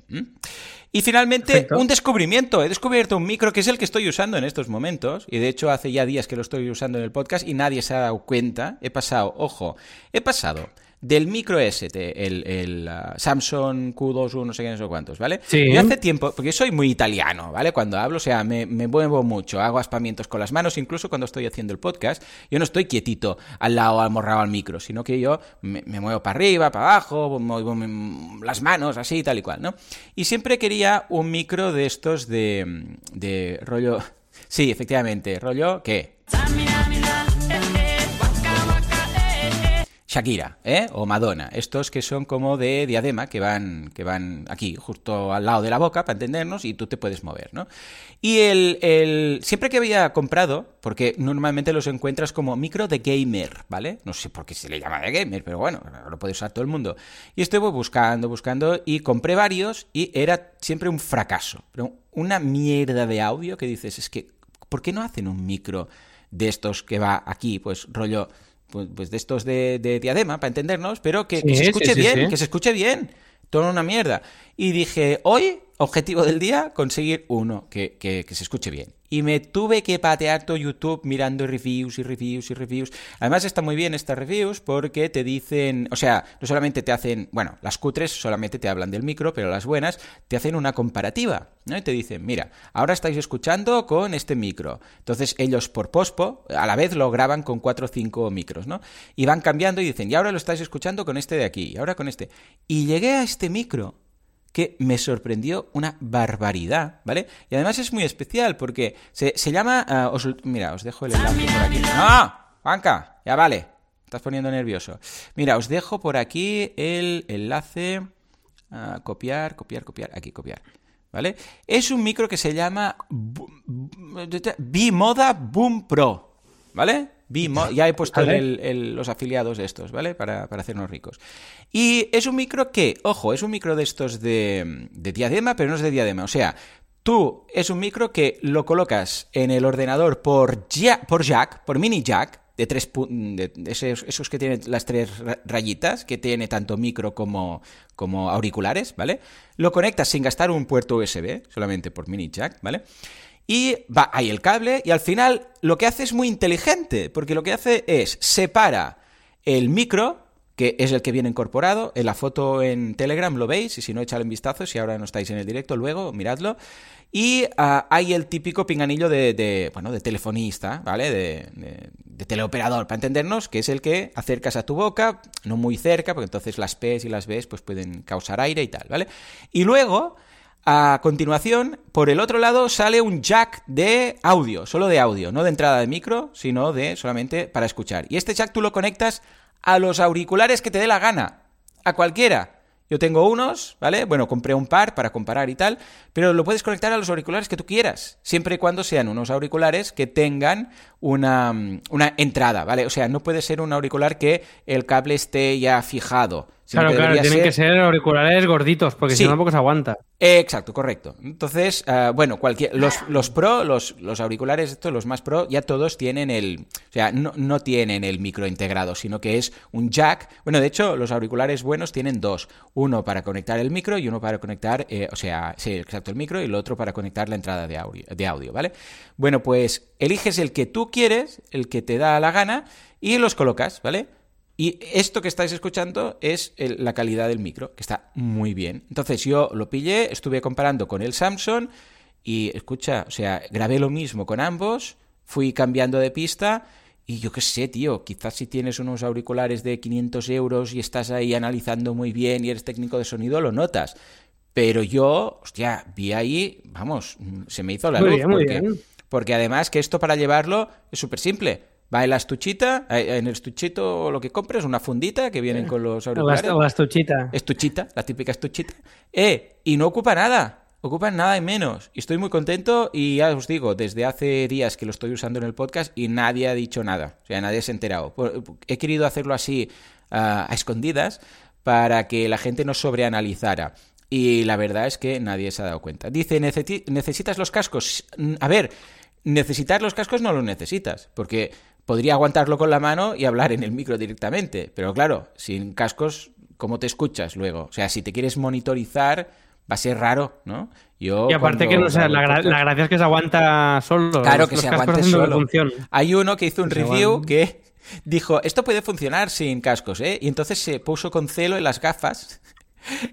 Y finalmente, Perfecto. un descubrimiento. He descubierto un micro que es el que estoy usando en estos momentos, y de hecho hace ya días que lo estoy usando en el podcast y nadie se ha dado cuenta. He pasado, ojo, he pasado del micro S, te- el, el, ah, Samsung Q2, no sé qué, no sé cuántos, ¿vale? Sí. Yo hace tiempo, porque soy muy italiano, ¿vale? Cuando hablo, o sea, me, me muevo mucho, hago aspamientos con las manos, incluso cuando estoy haciendo el podcast, yo no estoy quietito al lado, amorrado al micro, sino que yo me, me muevo para arriba, para abajo, muevo mi- las manos, así, tal y cual, ¿no? Y siempre quería un micro de estos de, de rollo... Sí, efectivamente, rollo, ¿qué? Shakira, ¿eh? O Madonna. Estos que son como de diadema, que van, que van aquí, justo al lado de la boca, para entendernos, y tú te puedes mover, ¿no? Y el, el- siempre que había comprado, porque normalmente los encuentras como micro de gamer, ¿vale? No sé por qué se le llama de gamer, pero bueno, lo puede usar todo el mundo. Y estuve buscando, buscando, y compré varios, y era siempre un fracaso. Pero una mierda de audio que dices, es que, ¿por qué no hacen un micro de estos que va aquí, pues rollo pues, pues de estos de, de diadema, para entendernos, pero que, se escuche sí, bien, que se escuche bien. Todo una mierda. Y dije, hoy, objetivo del día, conseguir uno que, que- se escuche bien. Y me tuve que patear todo YouTube mirando reviews y reviews y reviews. Además está muy bien estas reviews porque te dicen, o sea, no solamente te hacen, bueno, las cutres solamente te hablan del micro, pero las buenas te hacen una comparativa, ¿no? Y te dicen, mira, ahora estáis escuchando con este micro. Entonces ellos por pospo, a la vez lo graban con cuatro o cinco micros, ¿no? Y van cambiando y dicen, y ahora lo estáis escuchando con este de aquí, y ahora con este. Y llegué a este micro que me sorprendió una barbaridad, ¿vale? Y además es muy especial porque se, se llama... ah, os- mira, os dejo el enlace por aquí. ¡No! Juanca, ya vale. Estás poniendo nervioso. Mira, os dejo por aquí el enlace... ah, copiar, copiar, copiar. Aquí, copiar. ¿Vale? Es un micro que se llama Bimoda Boom Pro. ¿Vale? Ya he puesto Vale. el- el- los afiliados de estos, ¿vale? Para, para hacernos ricos. Y es un micro que, ojo, es un micro de estos de, de diadema, pero no es de diadema. O sea, tú es un micro que lo colocas en el ordenador por, ja- por jack, por mini jack, de tres de esos, esos que tienen las tres ra- rayitas, que tiene tanto micro como, como auriculares, ¿vale? Lo conectas sin gastar un puerto USB, solamente por mini jack, ¿vale? Y va ahí el cable y al final lo que hace es muy inteligente, porque lo que hace es separa el micro, que es el que viene incorporado, en la foto en Telegram lo veis, y si no echadle un vistazo, si ahora no estáis en el directo luego, miradlo. Y ah, hay el típico pinganillo de, bueno, de telefonista, ¿vale? De, de- de teleoperador, para entendernos, que es el que acercas a tu boca, no muy cerca, porque entonces las P's y las B's pues pueden causar aire y tal, ¿vale? Y luego... A continuación, por el otro lado sale un jack de audio, solo de audio, no de entrada de micro, sino de solamente para escuchar. Y este jack tú lo conectas a los auriculares que te dé la gana, a cualquiera. Yo tengo unos, ¿vale? Bueno, compré un par para comparar y tal, pero lo puedes conectar a los auriculares que tú quieras, siempre y cuando sean unos auriculares que tengan una, una entrada, ¿vale? O sea, no puede ser un auricular que el cable esté ya fijado. Claro, claro, tienen ser- que ser auriculares gorditos, porque Sí. si no, poco se aguanta. Eh, Exacto, correcto. Entonces, ah, bueno, cualquier, los, los pro, los, los auriculares, estos, los más pro, ya todos tienen el, o sea, no, no tienen el micro integrado, sino que es un jack. Bueno, de hecho, los auriculares buenos tienen dos, uno para conectar el micro y uno para conectar, eh, o sea, sí, exacto, el micro y el otro para conectar la entrada de audio, de audio, ¿vale? Bueno, pues eliges el que tú quieres, el que te da la gana y los colocas, ¿vale? Y esto que estáis escuchando es el- la calidad del micro, que está muy bien. Entonces yo lo pillé, estuve comparando con el Samsung y escucha, o sea, grabé lo mismo con ambos, fui cambiando de pista y yo qué sé, tío, quizás si tienes unos auriculares de 500 euros y estás ahí analizando muy bien y eres técnico de sonido, lo notas. Pero yo, hostia, vi ahí, vamos, se me hizo la Muy luz. bien, muy porque, bien. porque además que esto para llevarlo es súper simple. Va en la estuchita, eh, en el estuchito lo que compres, una fundita que vienen con los auriculares. o la estuchita. Estuchita, la típica estuchita. Eh, y no ocupa nada. Ocupa nada y menos. Y estoy muy contento y ya os digo, desde hace días que lo estoy usando en el podcast y nadie ha dicho nada. O sea, nadie se ha enterado. He querido hacerlo así ah, a escondidas para que la gente no sobreanalizara. Y la verdad es que nadie se ha dado cuenta. Dice, "Necesi- ¿necesitas los cascos? A ver, necesitar los cascos no los necesitas, porque podría aguantarlo con la mano y hablar en el micro directamente. Pero claro, sin cascos, ¿cómo te escuchas luego? O sea, si te quieres monitorizar, va a ser raro, ¿no? Yo Y aparte que no, o sea, la, gra- podcast- la gracia es que se aguanta solo. Claro los- que los se aguante solo. función. Hay uno que hizo un se review que dijo, esto puede funcionar sin cascos, ¿eh? Y entonces se puso con celo en las gafas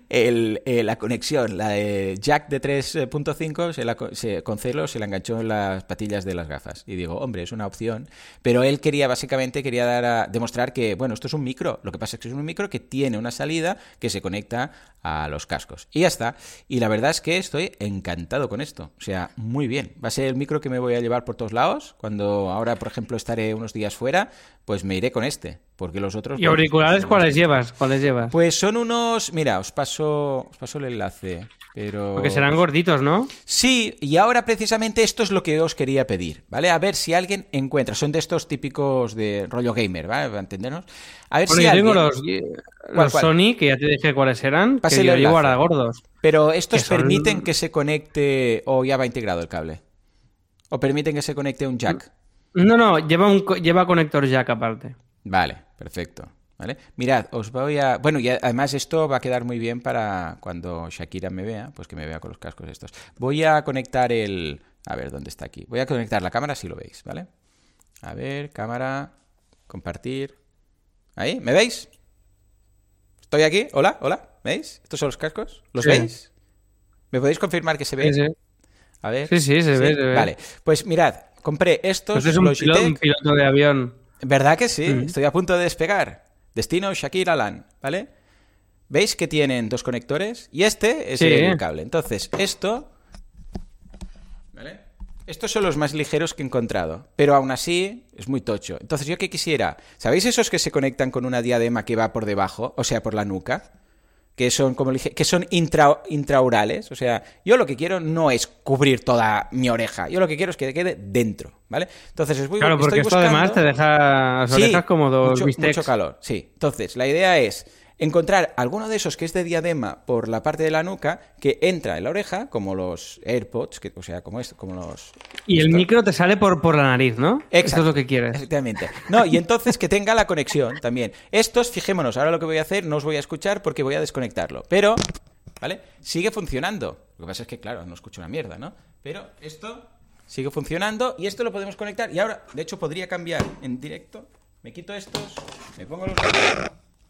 eh, la conexión, la de jack de 3.5, se la, se, con celo se la enganchó en las patillas de las gafas. Y digo, hombre, es una opción. Pero él quería, básicamente, quería dar a, demostrar que, bueno, esto es un micro. Lo que pasa es que es un micro que tiene una salida que se conecta a los cascos. Y ya está. Y la verdad es que estoy encantado con esto. O sea, muy bien. Va a ser el micro que me voy a llevar por todos lados. Cuando ahora, por ejemplo, estaré unos días fuera, pues me iré con este. Porque los otros... ¿Y auriculares cuáles llevas? ¿Cuáles llevas? Pues son unos... Mira, os paso, os paso el enlace. Pero... Porque serán gorditos, ¿no? Sí, y ahora precisamente esto es lo que os quería pedir, ¿vale? A ver si alguien encuentra. Son de estos típicos de rollo gamer, ¿vale? ¿Va a entendernos? A ver bueno, si yo alguien... tengo los, los ¿Cuál, cuál? Sony, que ya te dije cuáles eran, Pase que yo llevo ahora gordos. Pero estos que son- permiten que se conecte o ya va integrado el cable. O permiten que se conecte un jack. No, no, lleva, un, lleva conector jack aparte. Vale, perfecto. ¿Vale? Mirad, os voy a... Bueno, y además esto va a quedar muy bien para cuando Shakira me vea, pues que me vea con los cascos estos. Voy a conectar el... A ver, ¿dónde está aquí? Voy a conectar la cámara si lo veis, ¿vale? A ver, cámara, compartir. ¿Ahí? ¿Me veis? ¿Estoy aquí? ¿Hola? ¿Hola? ¿Veis? ¿Estos son los cascos? ¿Los Sí. veis? ¿Me podéis confirmar que se ve? Sí, sí. A ver. Sí, sí, se ve, se ve. Vale, pues mirad, compré estos Pues es un Logitech. piloto, un piloto de avión. ¿Verdad que sí? Mm. Estoy a punto de despegar. Destino Shakira Lan, ¿vale? ¿Veis que tienen dos conectores? Y este es Sí. el cable. Entonces, esto... ¿Vale? Estos son los más ligeros que he encontrado, pero aún así es muy tocho. Entonces, yo que quisiera... ¿Sabéis esos que se conectan con una diadema que va por debajo? O sea, por la nuca. Que son como lige- que son intra- intraorales. O sea, yo lo que quiero no es cubrir toda mi oreja. Yo lo que quiero es que quede dentro, ¿vale? Entonces, es muy Claro, porque estoy esto además te deja las orejas como dos mucho, bistecs. mucho calor, sí. Entonces, la idea es encontrar alguno de esos que es de diadema por la parte de la nuca que entra en la oreja, como los AirPods, que, o sea, como, esto, como los... Y el esto. micro te sale por, por la nariz, ¿no? Esto Exacto. es lo que quieres. Efectivamente. No, y entonces que tenga la conexión también. Estos, fijémonos, ahora lo que voy a hacer no os voy a escuchar porque voy a desconectarlo. Pero, ¿vale? Sigue funcionando. Lo que pasa es que, claro, no escucho una mierda, ¿no? Pero esto sigue funcionando y esto lo podemos conectar. Y ahora, de hecho, podría cambiar en directo. Me quito estos, me pongo los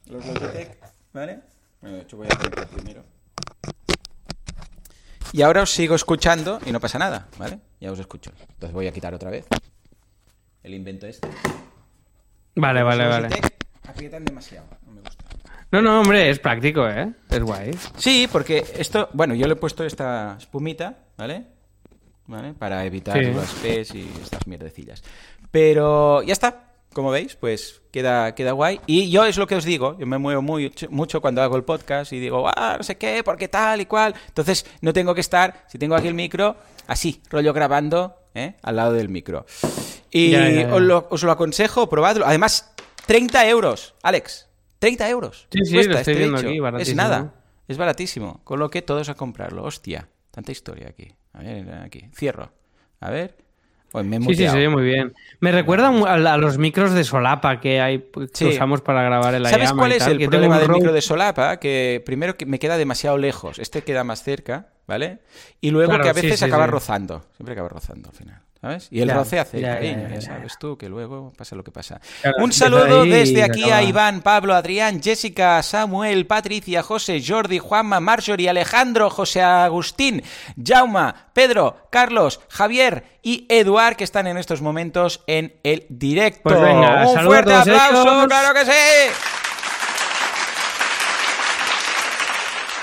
los Logitech, ¿vale? Bueno, de hecho voy a conectar primero. Y ahora os sigo escuchando y no pasa nada, ¿vale? Ya os escucho. Entonces voy a quitar otra vez el invento este. Vale, vale, Los vale. Logitech aprietan demasiado, no me gusta. No, no, hombre, es práctico, ¿eh? Es guay. Sí, porque esto, bueno, yo le he puesto esta espumita, ¿vale? ¿Vale? Para evitar Sí. los pes y estas mierdecillas. Pero ya está. Como veis, pues queda, queda guay. Y yo es lo que os digo, yo me muevo muy, mucho cuando hago el podcast y digo, ah, no sé qué, porque tal y cual. Entonces no tengo que estar, si tengo aquí el micro, así, rollo grabando, ¿eh? al lado del micro. Y Ya, ya, ya. Os, lo, os lo aconsejo, probadlo. Además, 30 euros, Alex. 30 euros. Sí, sí, Cuesta lo estoy este viendo aquí, Es baratísimo. nada. Es baratísimo. Con lo que todos a comprarlo. Hostia, tanta historia aquí. A ver, aquí. Cierro. A ver. Pues me he Sí, sí, muteado. se ve muy bien. Me recuerda a, a los micros de solapa que hay pues, que Sí. usamos para grabar el ¿Sabes cuál es el problema del micro de solapa? Que primero que me queda demasiado lejos. Este queda más cerca, ¿vale? Y luego Claro, que a veces sí, acaba sí. rozando. Siempre acaba rozando al final. ¿Sabes? Y el roce hace ya, cariño, ya, ya ya. sabes tú, que luego pasa lo que pasa. Claro, Un saludo ahí desde aquí a Iván, Pablo, Adrián, Jessica, Samuel, Patricia, José, Jordi, Juanma, Marjorie, Alejandro, José Agustín, Jauma, Pedro, Carlos, Javier y Eduard que están en estos momentos en el directo. Pues venga, Un fuerte aplauso, ellos. claro que sí.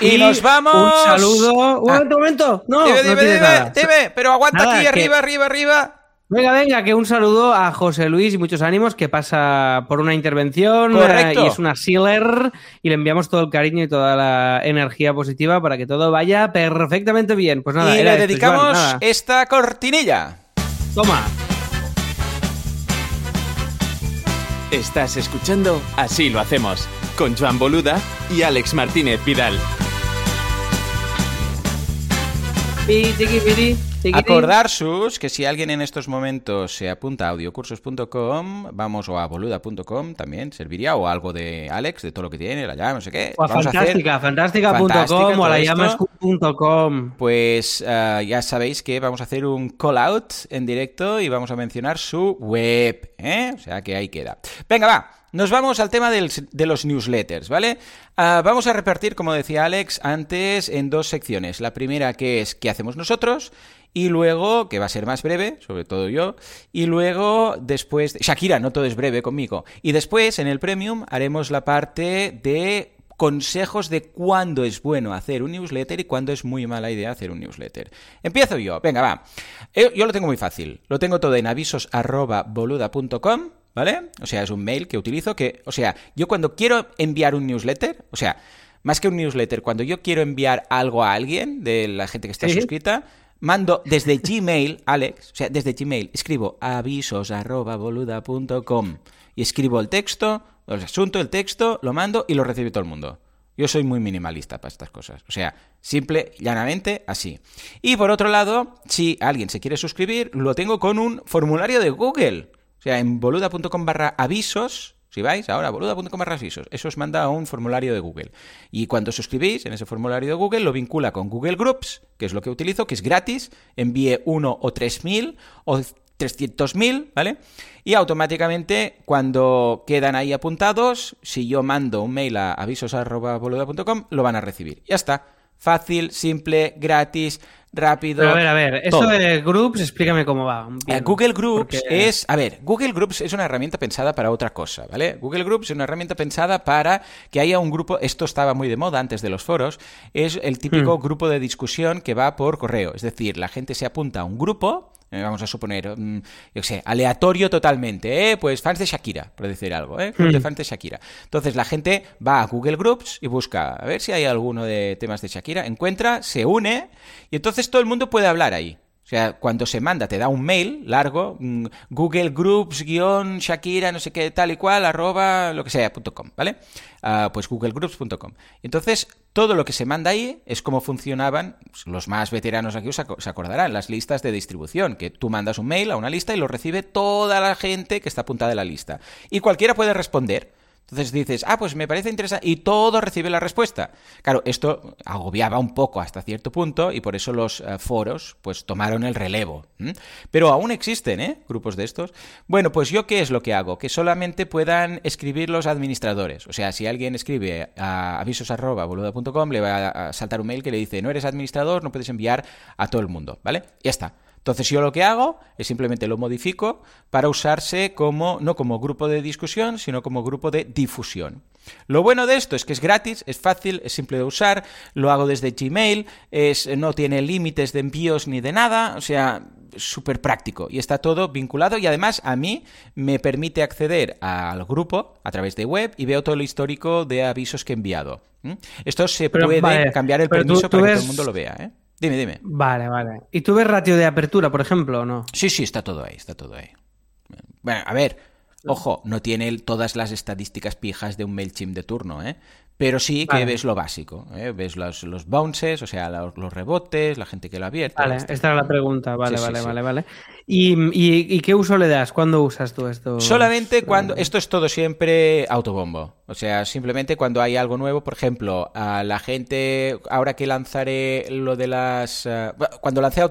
Y, nos vamos. Un saludo. Un Ah, momento, un momento. No, dime, no dime, dime, nada. dime, pero aguanta Nada, aquí, que- arriba, arriba, arriba. Venga, venga, que un saludo a José Luis y muchos ánimos que pasa por una intervención Correcto. eh, y es una sealer y le enviamos todo el cariño y toda la energía positiva para que todo vaya perfectamente bien. Pues nada, y le esto, dedicamos nada. esta cortinilla. Toma. Estás escuchando Así lo hacemos, con Joan Boluda y Alex Martínez Vidal. Acordar sus que si alguien en estos momentos se apunta a audiocursos.com, vamos, o a boluda.com también serviría, o algo de Alex, de todo lo que tiene, la llama, no sé qué. O a fantástica, fantástica.com Fantástica, o a la llamas.com. Pues eh, ya sabéis que vamos a hacer un call out en directo y vamos a mencionar su web, ¿eh? O sea que ahí queda. Venga, va. Nos vamos al tema de los newsletters, ¿vale? Ah, vamos a repartir, como decía Alex antes, en dos secciones. La primera que es qué hacemos nosotros y luego, que va a ser más breve, sobre todo yo, y luego después... Shakira, no todo es breve conmigo. Y después, en el Premium, haremos la parte de consejos de cuándo es bueno hacer un newsletter y cuándo es muy mala idea hacer un newsletter. Empiezo yo, venga, va. Eh, Yo lo tengo muy fácil. Lo tengo todo en avisos@boluda.com, ¿vale? O sea, es un mail que utilizo que, o sea, yo cuando quiero enviar un newsletter, o sea, más que un newsletter, cuando yo quiero enviar algo a alguien de la gente que está Sí. suscrita, mando desde Gmail, Alex, o sea, desde Gmail, escribo avisos@boluda.com y escribo el texto, el asunto, el texto, lo mando y lo recibe todo el mundo. Yo soy muy minimalista para estas cosas. O sea, simple, llanamente, así. Y por otro lado, si alguien se quiere suscribir, lo tengo con un formulario de Google. Sea, en boluda.com barra avisos, si vais ahora, boluda.com barra avisos, eso os manda a un formulario de Google. Y cuando suscribís en ese formulario de Google, lo vincula con Google Groups, que es lo que utilizo, que es gratis, envíe uno o tres mil o 300.000, ¿vale? Y automáticamente, cuando quedan ahí apuntados, si yo mando un mail a avisos.boluda.com, lo van a recibir. Ya está. Fácil, simple, gratis, rápido. Pero a ver, a ver, eso todo. de Groups, explícame cómo va. Eh, Google Groups Porque- es, a ver, Google Groups es una herramienta pensada para otra cosa, ¿vale? Google Groups es una herramienta pensada para que haya un grupo, esto estaba muy de moda antes de los foros, es el típico grupo de discusión que va por correo, es decir, la gente se apunta a un grupo, eh, vamos a suponer, mm, yo sé, aleatorio totalmente, ¿eh? Pues fans de Shakira, por decir algo, ¿eh? Club de fans de Shakira. Entonces la gente va a Google Groups y busca a ver si hay alguno de temas de Shakira, encuentra, se une y entonces todo el mundo puede hablar ahí. O sea, cuando se manda, te da un mail largo, mm, Google Groups, guion, Shakira, no sé qué, tal y cual, arroba, lo que sea, punto com, ¿vale? Ah, pues googlegroups.com. Entonces, todo lo que se manda ahí es como funcionaban, pues, los más veteranos aquí os se acordarán, las listas de distribución, que tú mandas un mail a una lista y lo recibe toda la gente que está apuntada en la lista. Y cualquiera puede responder. Entonces dices, ah, pues me parece interesante, y todo recibe la respuesta. Claro, esto agobiaba un poco hasta cierto punto y por eso los eh, foros pues tomaron el relevo. Pero aún existen, ¿eh? Grupos de estos. Bueno, pues yo qué es lo que hago? Que solamente puedan escribir los administradores. O sea, si alguien escribe a avisos.boluda.com, le va a saltar un mail que le dice, no eres administrador, no puedes enviar a todo el mundo, ¿vale? Ya está. Entonces yo lo que hago es simplemente lo modifico para usarse como no como grupo de discusión, sino como grupo de difusión. Lo bueno de esto es que es gratis, es fácil, es simple de usar, lo hago desde Gmail, es, no tiene límites de envíos ni de nada, o sea, súper práctico y está todo vinculado y además a mí me permite acceder al grupo a través de web y veo todo el histórico de avisos que he enviado. Esto se Pero, puede vale, cambiar el tú- permiso tú para que todo el mundo lo vea. ¿eh? Dime, dime. Vale, vale. ¿Y tú ves ratio de apertura, por ejemplo, o no? Sí, sí, está todo ahí, está todo ahí. Bueno, a ver, ojo, no tiene todas las estadísticas pijas de un MailChimp de turno, ¿eh? Pero sí que Vale. ves lo básico, ¿eh? Ves los, los bounces, o sea, los, los rebotes, la gente que lo abierta. Vale, este- esta era la pregunta. Vale, Sí, sí, vale, sí. vale, vale. ¿Y, y, y qué uso le das? ¿Cuándo usas tú esto? Solamente cuando. Esto es todo siempre autobombo. O sea, simplemente cuando hay algo nuevo, por ejemplo, a la gente. Ahora que lanzaré lo de las. eh, cuando lancé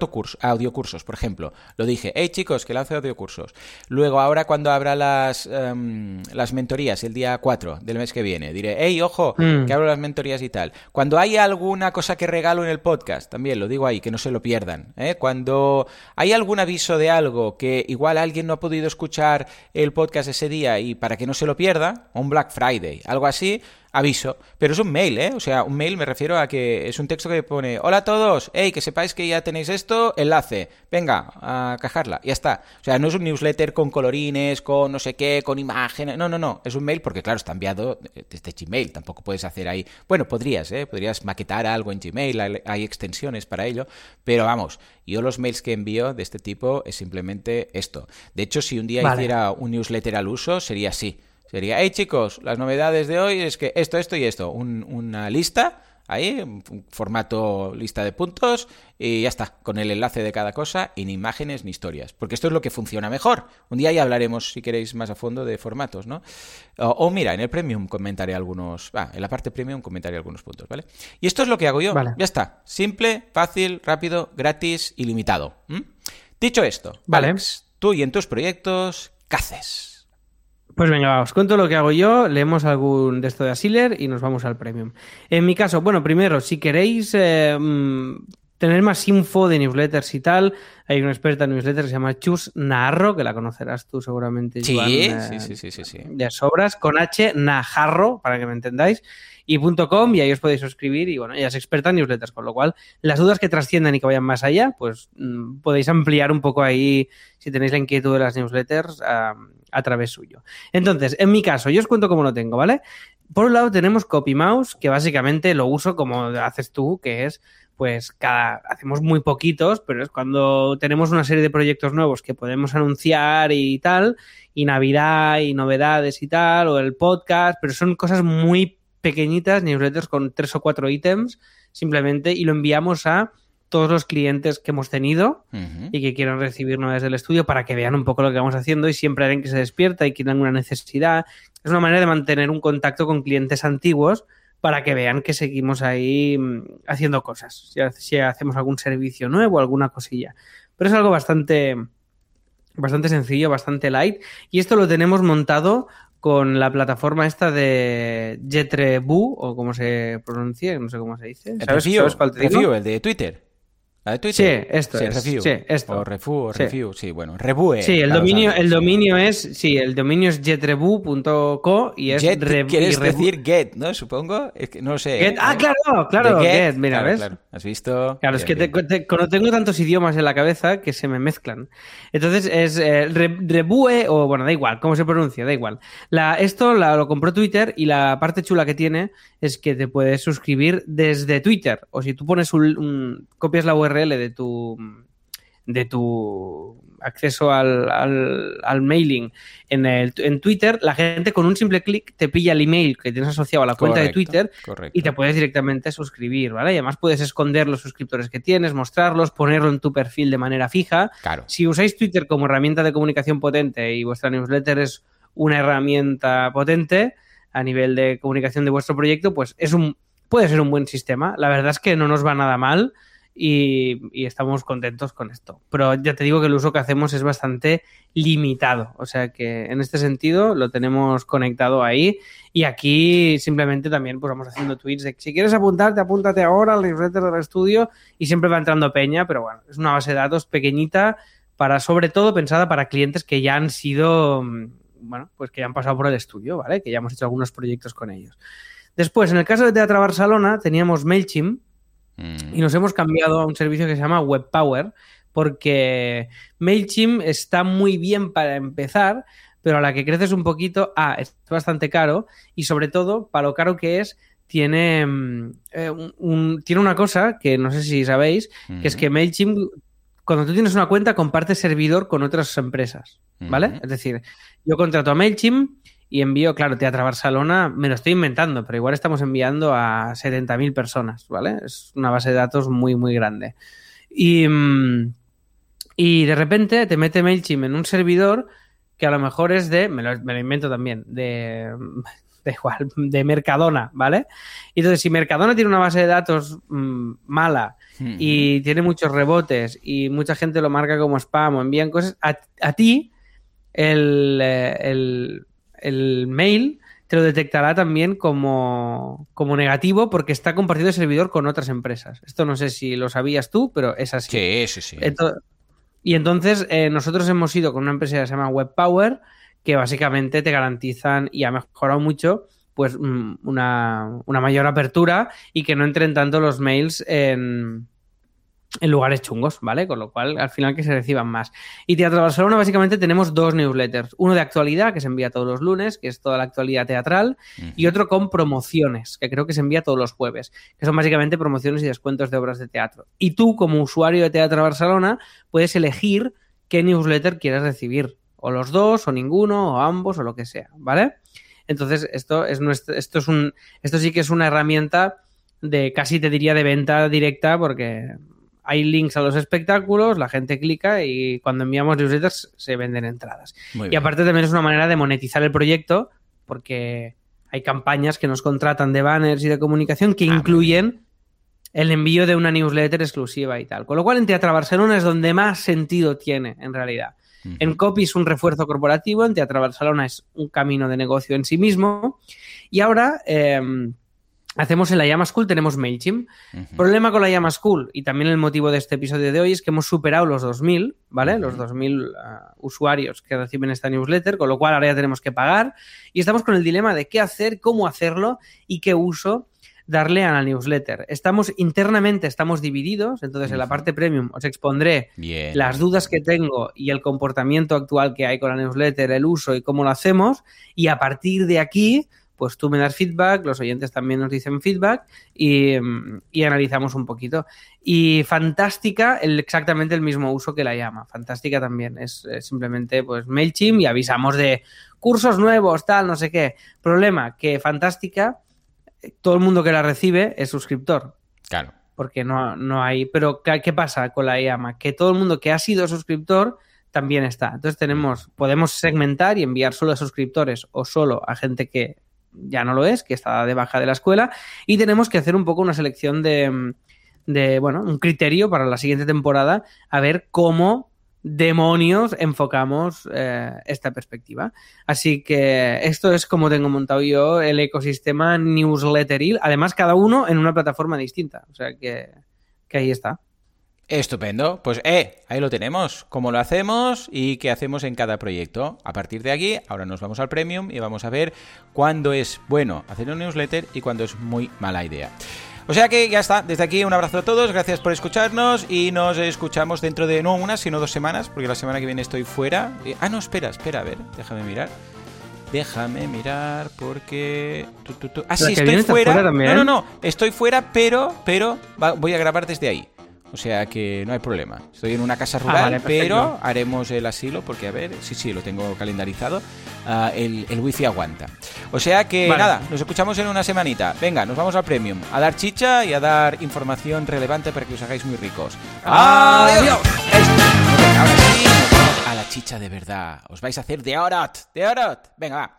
audiocursos, por ejemplo, lo dije, hey chicos, que lance audiocursos. Luego, ahora cuando habrá las, em, las mentorías el día 4 del mes que viene, diré, hey, ojo, Mm. que abro las mentorías y tal. Cuando hay alguna cosa que regalo en el podcast, también lo digo ahí, que no se lo pierdan. ¿eh? Cuando hay algún aviso de algo que igual alguien no ha podido escuchar el podcast ese día y para que no se lo pierda, un Black Friday, algo así, aviso. Pero es un mail, ¿eh? O sea, un mail me refiero a que es un texto que pone, hola a todos, hey, que sepáis que ya tenéis esto, enlace, venga, a cajarla, ya está. O sea, no es un newsletter con colorines, con no sé qué, con imágenes, no, no, no, es un mail porque claro, está enviado desde Gmail, tampoco puedes hacer ahí, bueno, podrías, ¿eh? Podrías maquetar algo en Gmail, hay- extensiones para ello, pero vamos, yo los mails que envío de este tipo es simplemente esto. De hecho, si un día Vale. hiciera un newsletter al uso, sería así. Sería, hey chicos, las novedades de hoy es que esto, esto y esto. Un- una lista ahí, un formato lista de puntos y ya está, con el enlace de cada cosa y ni imágenes ni historias, porque esto es lo que funciona mejor. Un día ya hablaremos, si queréis, más a fondo de formatos, ¿no? O, o mira, en el Premium comentaré algunos, va, en la parte Premium comentaré algunos puntos, ¿vale? Y esto es lo que hago yo, Vale. ya está, simple, fácil, rápido, gratis, ilimitado. ¿m? Dicho esto, Vale. Alex, tú y en tus proyectos, ¿qué haces? Pues venga, os cuento lo que hago yo, leemos algún de esto de Asiler y nos vamos al premium. En mi caso, bueno, primero, si queréis eh, mm, tener más info de newsletters y tal, hay una experta en newsletters que se llama Chus Naharro, que la conocerás tú seguramente. Sí, Joan, eh, sí, sí, sí, sí. De sobras, con H, Najarro, para que me entendáis, y .com, y ahí os podéis suscribir, y bueno, ella es experta en newsletters, con lo cual, las dudas que trasciendan y que vayan más allá, pues mm, podéis ampliar un poco ahí, si tenéis la inquietud de las newsletters, a, a través suyo. Entonces, en mi caso, yo os cuento cómo lo tengo, ¿vale? Por un lado tenemos CopyMouse, que básicamente lo uso como haces tú, que es, pues, cada, hacemos muy poquitos, pero es cuando tenemos una serie de proyectos nuevos que podemos anunciar y tal, y Navidad y novedades y tal, o el podcast, pero son cosas muy pequeñitas, newsletters con tres o cuatro ítems, simplemente, y lo enviamos a todos los clientes que hemos tenido y que quieran recibir novedades del estudio para que vean un poco lo que vamos haciendo y siempre alguien que se despierta y que tenga una necesidad. Es una manera de mantener un contacto con clientes antiguos para que vean que seguimos ahí mm, haciendo cosas, si, si hacemos algún servicio nuevo, alguna cosilla. Pero es algo bastante, bastante sencillo, bastante light. Y esto lo tenemos montado con la plataforma esta de Jetrebu, o como se pronuncia, no sé cómo se dice. ¿Sabes, Review, ¿sabes cuál te digo? Review, el de Twitter. ¿La de Twitter? Sí, esto es. Review. Sí, esto. O Refu o Sí. Review, sí, bueno. Revue. Sí, el dominio, el sí. dominio es, sí, el dominio es jetrebu.co y es rev- quieres y decir get, ¿no? Supongo. Es que no lo sé. Get- ¿eh? ah, claro, claro, get, mira, claro, ¿ves? claro. ¿Has visto? Claro, es que te, te- como tengo tantos idiomas en la cabeza que se me mezclan. Entonces es eh, re- Rebue, o bueno, da igual, cómo se pronuncia, da igual. La, esto la- lo compró Twitter y la parte chula que tiene es que te puedes suscribir desde Twitter. O si tú pones un, un- copias la URL de tu de tu acceso al, al- al mailing en, el, en Twitter, la gente con un simple clic te pilla el email que tienes asociado a la cuenta de Twitter correcto. y te puedes directamente suscribir, ¿vale? Y además puedes esconder los suscriptores que tienes, mostrarlos, ponerlo en tu perfil de manera fija. Claro. Si usáis Twitter como herramienta de comunicación potente y vuestra newsletter es una herramienta potente a nivel de comunicación de vuestro proyecto, pues es un puede ser un buen sistema. La verdad es que no nos va nada mal y, estamos contentos con esto. Pero ya te digo que el uso que hacemos es bastante limitado. O sea que en este sentido lo tenemos conectado ahí. Y aquí simplemente también pues vamos haciendo tweets de si quieres apuntarte, apúntate ahora al newsletter del estudio y siempre va entrando peña, pero bueno, es una base de datos pequeñita para, sobre todo, pensada para clientes que ya han sido, mm, bueno, pues que ya han pasado por el estudio, ¿vale? Que ya hemos hecho algunos proyectos con ellos. Después, en el caso de Teatro Barcelona, teníamos MailChimp, Mm. y nos hemos cambiado a un servicio que se llama WebPower porque MailChimp está muy bien para empezar, pero a la que creces un poquito, ah, es bastante caro y sobre todo, para lo caro que es, tiene, mm, eh, un- un- tiene una cosa que no sé si sabéis, que es que MailChimp, cuando tú tienes una cuenta, comparte servidor con otras empresas, ¿vale? Es decir, yo contrato a MailChimp y envío, claro, Teatro Barcelona, me lo estoy inventando, pero igual estamos enviando a 70.000 personas, ¿vale? Es una base de datos muy, muy grande. Y, mm, y de repente te mete MailChimp en un servidor que a lo mejor es de, me lo, me lo invento también, de, de igual, de Mercadona, ¿vale? Y entonces, si Mercadona tiene una base de datos mm, mala y tiene muchos rebotes y mucha gente lo marca como spam o envían cosas, a, a ti el, eh, el, el mail te lo detectará también como, como negativo porque está compartido el servidor con otras empresas. Esto no sé si lo sabías tú, pero es así. Sí, sí, sí. Ento- y entonces eh, nosotros hemos ido con una empresa que se llama WebPower, que básicamente te garantizan y ha mejorado mucho pues mm, una, una mayor apertura y que no entren tanto los mails en, en lugares chungos, ¿vale? Con lo cual, al final que se reciban más. Y Teatro Barcelona, básicamente tenemos dos newsletters. Uno de actualidad, que se envía todos los lunes, que es toda la actualidad teatral, y otro con promociones, que creo que se envía todos los jueves, que son básicamente promociones y descuentos de obras de teatro. Y tú, como usuario de Teatro Barcelona, puedes elegir qué newsletter quieres recibir, o los dos, o ninguno, o ambos, o lo que sea, ¿vale? Entonces, esto es nuestro, esto es un, esto sí que es una herramienta de casi te diría de venta directa porque hay links a los espectáculos, la gente clica y cuando enviamos newsletters se venden entradas. Muy Y bien. aparte también es una manera de monetizar el proyecto porque hay campañas que nos contratan de banners y de comunicación que Ah, incluyen el envío de una newsletter exclusiva y tal. Con lo cual en Teatro Barcelona es donde más sentido tiene en realidad. En Copy es un refuerzo corporativo, en Teatro Barcelona es un camino de negocio en sí mismo. Y ahora eh, hacemos en la Llama School, tenemos MailChimp. Problema con la Llama School y también el motivo de este episodio de hoy es que hemos superado los 2000, ¿vale? Los 2000 ah, usuarios que reciben esta newsletter, con lo cual ahora ya tenemos que pagar y estamos con el dilema de qué hacer, cómo hacerlo y qué uso darle a la newsletter. Estamos internamente, estamos divididos, entonces en la parte premium os expondré Bien. las dudas que tengo y el comportamiento actual que hay con la newsletter, el uso y cómo lo hacemos. Y a partir de aquí, pues tú me das feedback, los oyentes también nos dicen feedback y, mm, y analizamos un poquito. Y Fantástica, el, exactamente el mismo uso que la llama. Fantástica también es, simplemente pues MailChimp y avisamos de cursos nuevos, tal, no sé qué. Problema, que Fantástica, eh, todo el mundo que la recibe es suscriptor Claro. porque no, no hay. Pero, ¿qué, qué pasa con la IAMA? Que todo el mundo que ha sido suscriptor también está. Entonces tenemos, podemos segmentar y enviar solo a suscriptores o solo a gente que ya no lo es, que está de baja de la escuela, y tenemos que hacer un poco una selección de, de bueno, un criterio para la siguiente temporada, a ver cómo demonios enfocamos eh, esta perspectiva. Así que esto es como tengo montado yo el ecosistema newsletteril, además cada uno en una plataforma distinta. O sea que, que ahí está. Estupendo. Pues, eh, ahí lo tenemos. Cómo lo hacemos y qué hacemos en cada proyecto. A partir de aquí, ahora nos vamos al Premium y vamos a ver cuándo es bueno hacer un newsletter y cuándo es muy mala idea. O sea que ya está. Desde aquí un abrazo a todos. Gracias por escucharnos y nos escuchamos dentro de no unas, sino dos semanas, porque la semana que viene estoy fuera. Eh, Ah, no, espera, espera, a ver, déjame mirar. Déjame mirar porque... tu, tu, tu. Ah, sí, estoy fuera. fuera. No, no, no. Estoy fuera, pero, pero voy a grabar desde ahí. O sea que no hay problema. Estoy en una casa rural, Ah, vale, perfecto. pero haremos el asilo porque, a ver, sí, sí, lo tengo calendarizado. Ah, el, el wifi aguanta. O sea que Vale. nada, nos escuchamos en una semanita. Venga, nos vamos al premium. A dar chicha y a dar información relevante para que os hagáis muy ricos. Adiós. Esto. Venga, ahora sí, nos vamos a la chicha de verdad. Os vais a hacer de orot, de orot. Venga, va.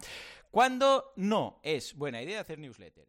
¿Cuándo no es buena idea hacer newsletter?